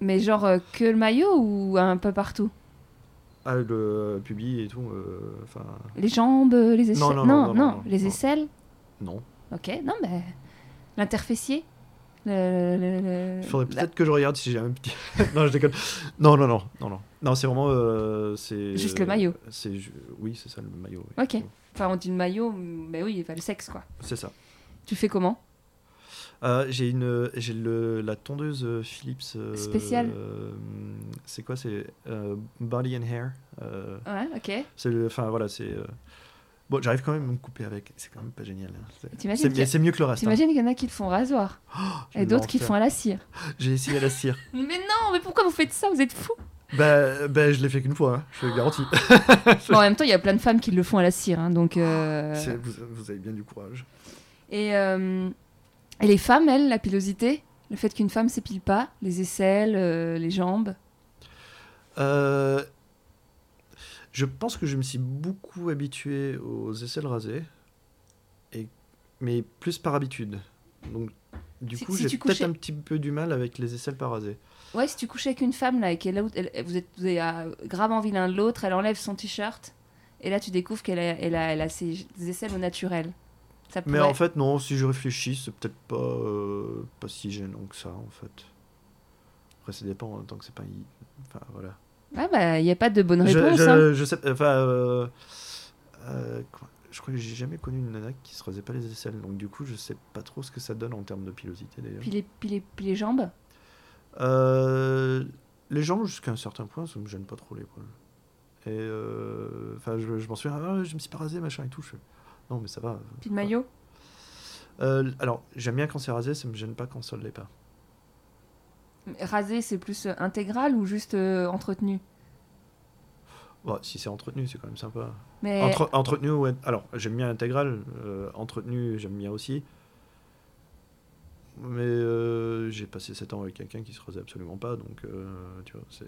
Mais genre euh, que le maillot ou un peu partout? Ah, le pubis et tout, euh, enfin, Les jambes, les aisselles? Non, non, non, non, non, les non. aisselles? Non. Ok, non, mais. L'interfessier? Il faudrait la- peut-être que je regarde si j'ai un petit. non, je déconne. Non, non, non, non, non. Non, c'est vraiment. euh, c'est Juste le maillot. C'est oui, c'est ça le maillot. oui. Ok. Enfin, on dit le maillot, mais oui, enfin, le sexe, quoi. C'est ça. Tu fais comment? Euh, j'ai une, j'ai le la tondeuse euh, Philips. euh, Spéciale c'est quoi C'est Body and Hair. Ouais, ok. c'est enfin voilà, c'est. Bon, j'arrive quand même à me couper avec. C'est quand même pas génial. hein. C'est- a- mieux que le reste. hein. T'imagines qu'il y en a qui le font au rasoir Je et d'autres qui le font à la cire. J'ai essayé à la cire. Mais non, mais pourquoi vous faites ça? Vous êtes fous bah, bah, je l'ai fait qu'une fois. hein, je te garantis. Bon, en même temps, il y a plein de femmes qui le font à la cire, hein, donc. euh, C'est- Vous, vous avez bien du courage. Et, euh, et les femmes, elles, la pilosité Le fait qu'une femme s'épile pas, les aisselles, euh, les jambes? Euh, je pense que je me suis beaucoup habitué aux aisselles rasées, et, mais plus par habitude. Donc, du Si- coup, si j'ai peut-être couchais- un petit peu du mal avec les aisselles pas rasées. Ouais, si tu couches avec une femme là et qu'elle elle- elle- vous êtes, vous êtes euh, grave envie l'un de l'autre, elle enlève son t-shirt et là tu découvres qu'elle a, elle a, elle a ses aisselles au naturel. Ça Mais en fait, non, si je réfléchis, c'est peut-être pas, euh, pas si gênant que ça, en fait. Après, ça dépend, en tant que c'est pas... Enfin, voilà. Ah bah, il n'y a pas de bonne réponse. je, hein. je sais... Enfin... euh, euh, je crois que j'ai jamais connu une nana qui se rasait pas les aisselles, donc du coup, je sais pas trop ce que ça donne en termes de pilosité, d'ailleurs. Puis, les, puis, les, puis les jambes? Euh, les jambes, jusqu'à un certain point, ça me gêne pas trop les poils. Et enfin, je, je m'en souviens, ah, je me suis pas rasé, machin et tout. je- Non, mais ça va. Puis le maillot? Alors, j'aime bien quand c'est rasé, ça me gêne pas quand ça ne l'est pas. Rasé, c'est plus euh, intégral ou juste euh, entretenu? Bon, si c'est entretenu, c'est quand même sympa. Mais Entre- entretenu, ouais. Alors, j'aime bien intégral. euh, entretenu, j'aime bien aussi. Mais euh, j'ai passé 7 ans avec quelqu'un qui se rasait absolument pas, donc tu vois, c'est.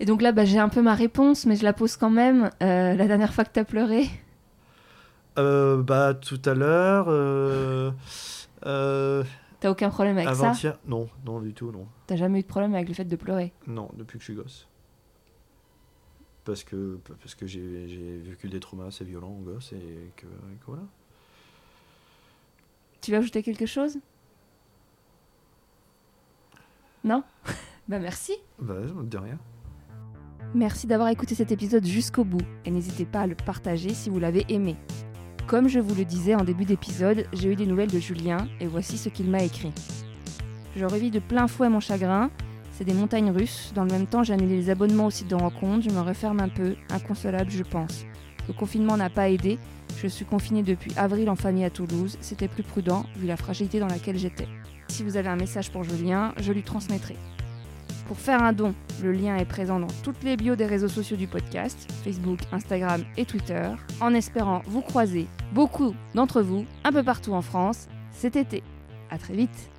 Et donc là, bah, j'ai un peu ma réponse, mais je la pose quand même. La dernière fois que t'as pleuré bah, tout à l'heure. T'as aucun problème avec ça Avant-hier Non, non, du tout, non. T'as jamais eu de problème avec le fait de pleurer Non, depuis que je suis gosse. Parce que, parce que j'ai j'ai vécu des traumas assez violents en gosse et que, et que voilà. Tu veux ajouter quelque chose? Non? Bah merci Bah, de rien. Merci d'avoir écouté cet épisode jusqu'au bout et n'hésitez pas à le partager si vous l'avez aimé. Comme je vous le disais en début d'épisode, j'ai eu des nouvelles de Julien et voici ce qu'il m'a écrit. Je revis de plein fouet mon chagrin, c'est des montagnes russes, dans le même temps j'ai annulé les abonnements au site de rencontre, je me referme un peu, inconsolable je pense. Le confinement n'a pas aidé, je suis confinée depuis avril en famille à Toulouse, c'était plus prudent vu la fragilité dans laquelle j'étais. Si vous avez un message pour Julien, je lui transmettrai. Pour faire un don, le lien est présent dans toutes les bios des réseaux sociaux du podcast, Facebook, Instagram et Twitter, en espérant vous croiser, beaucoup d'entre vous, un peu partout en France, cet été. À très vite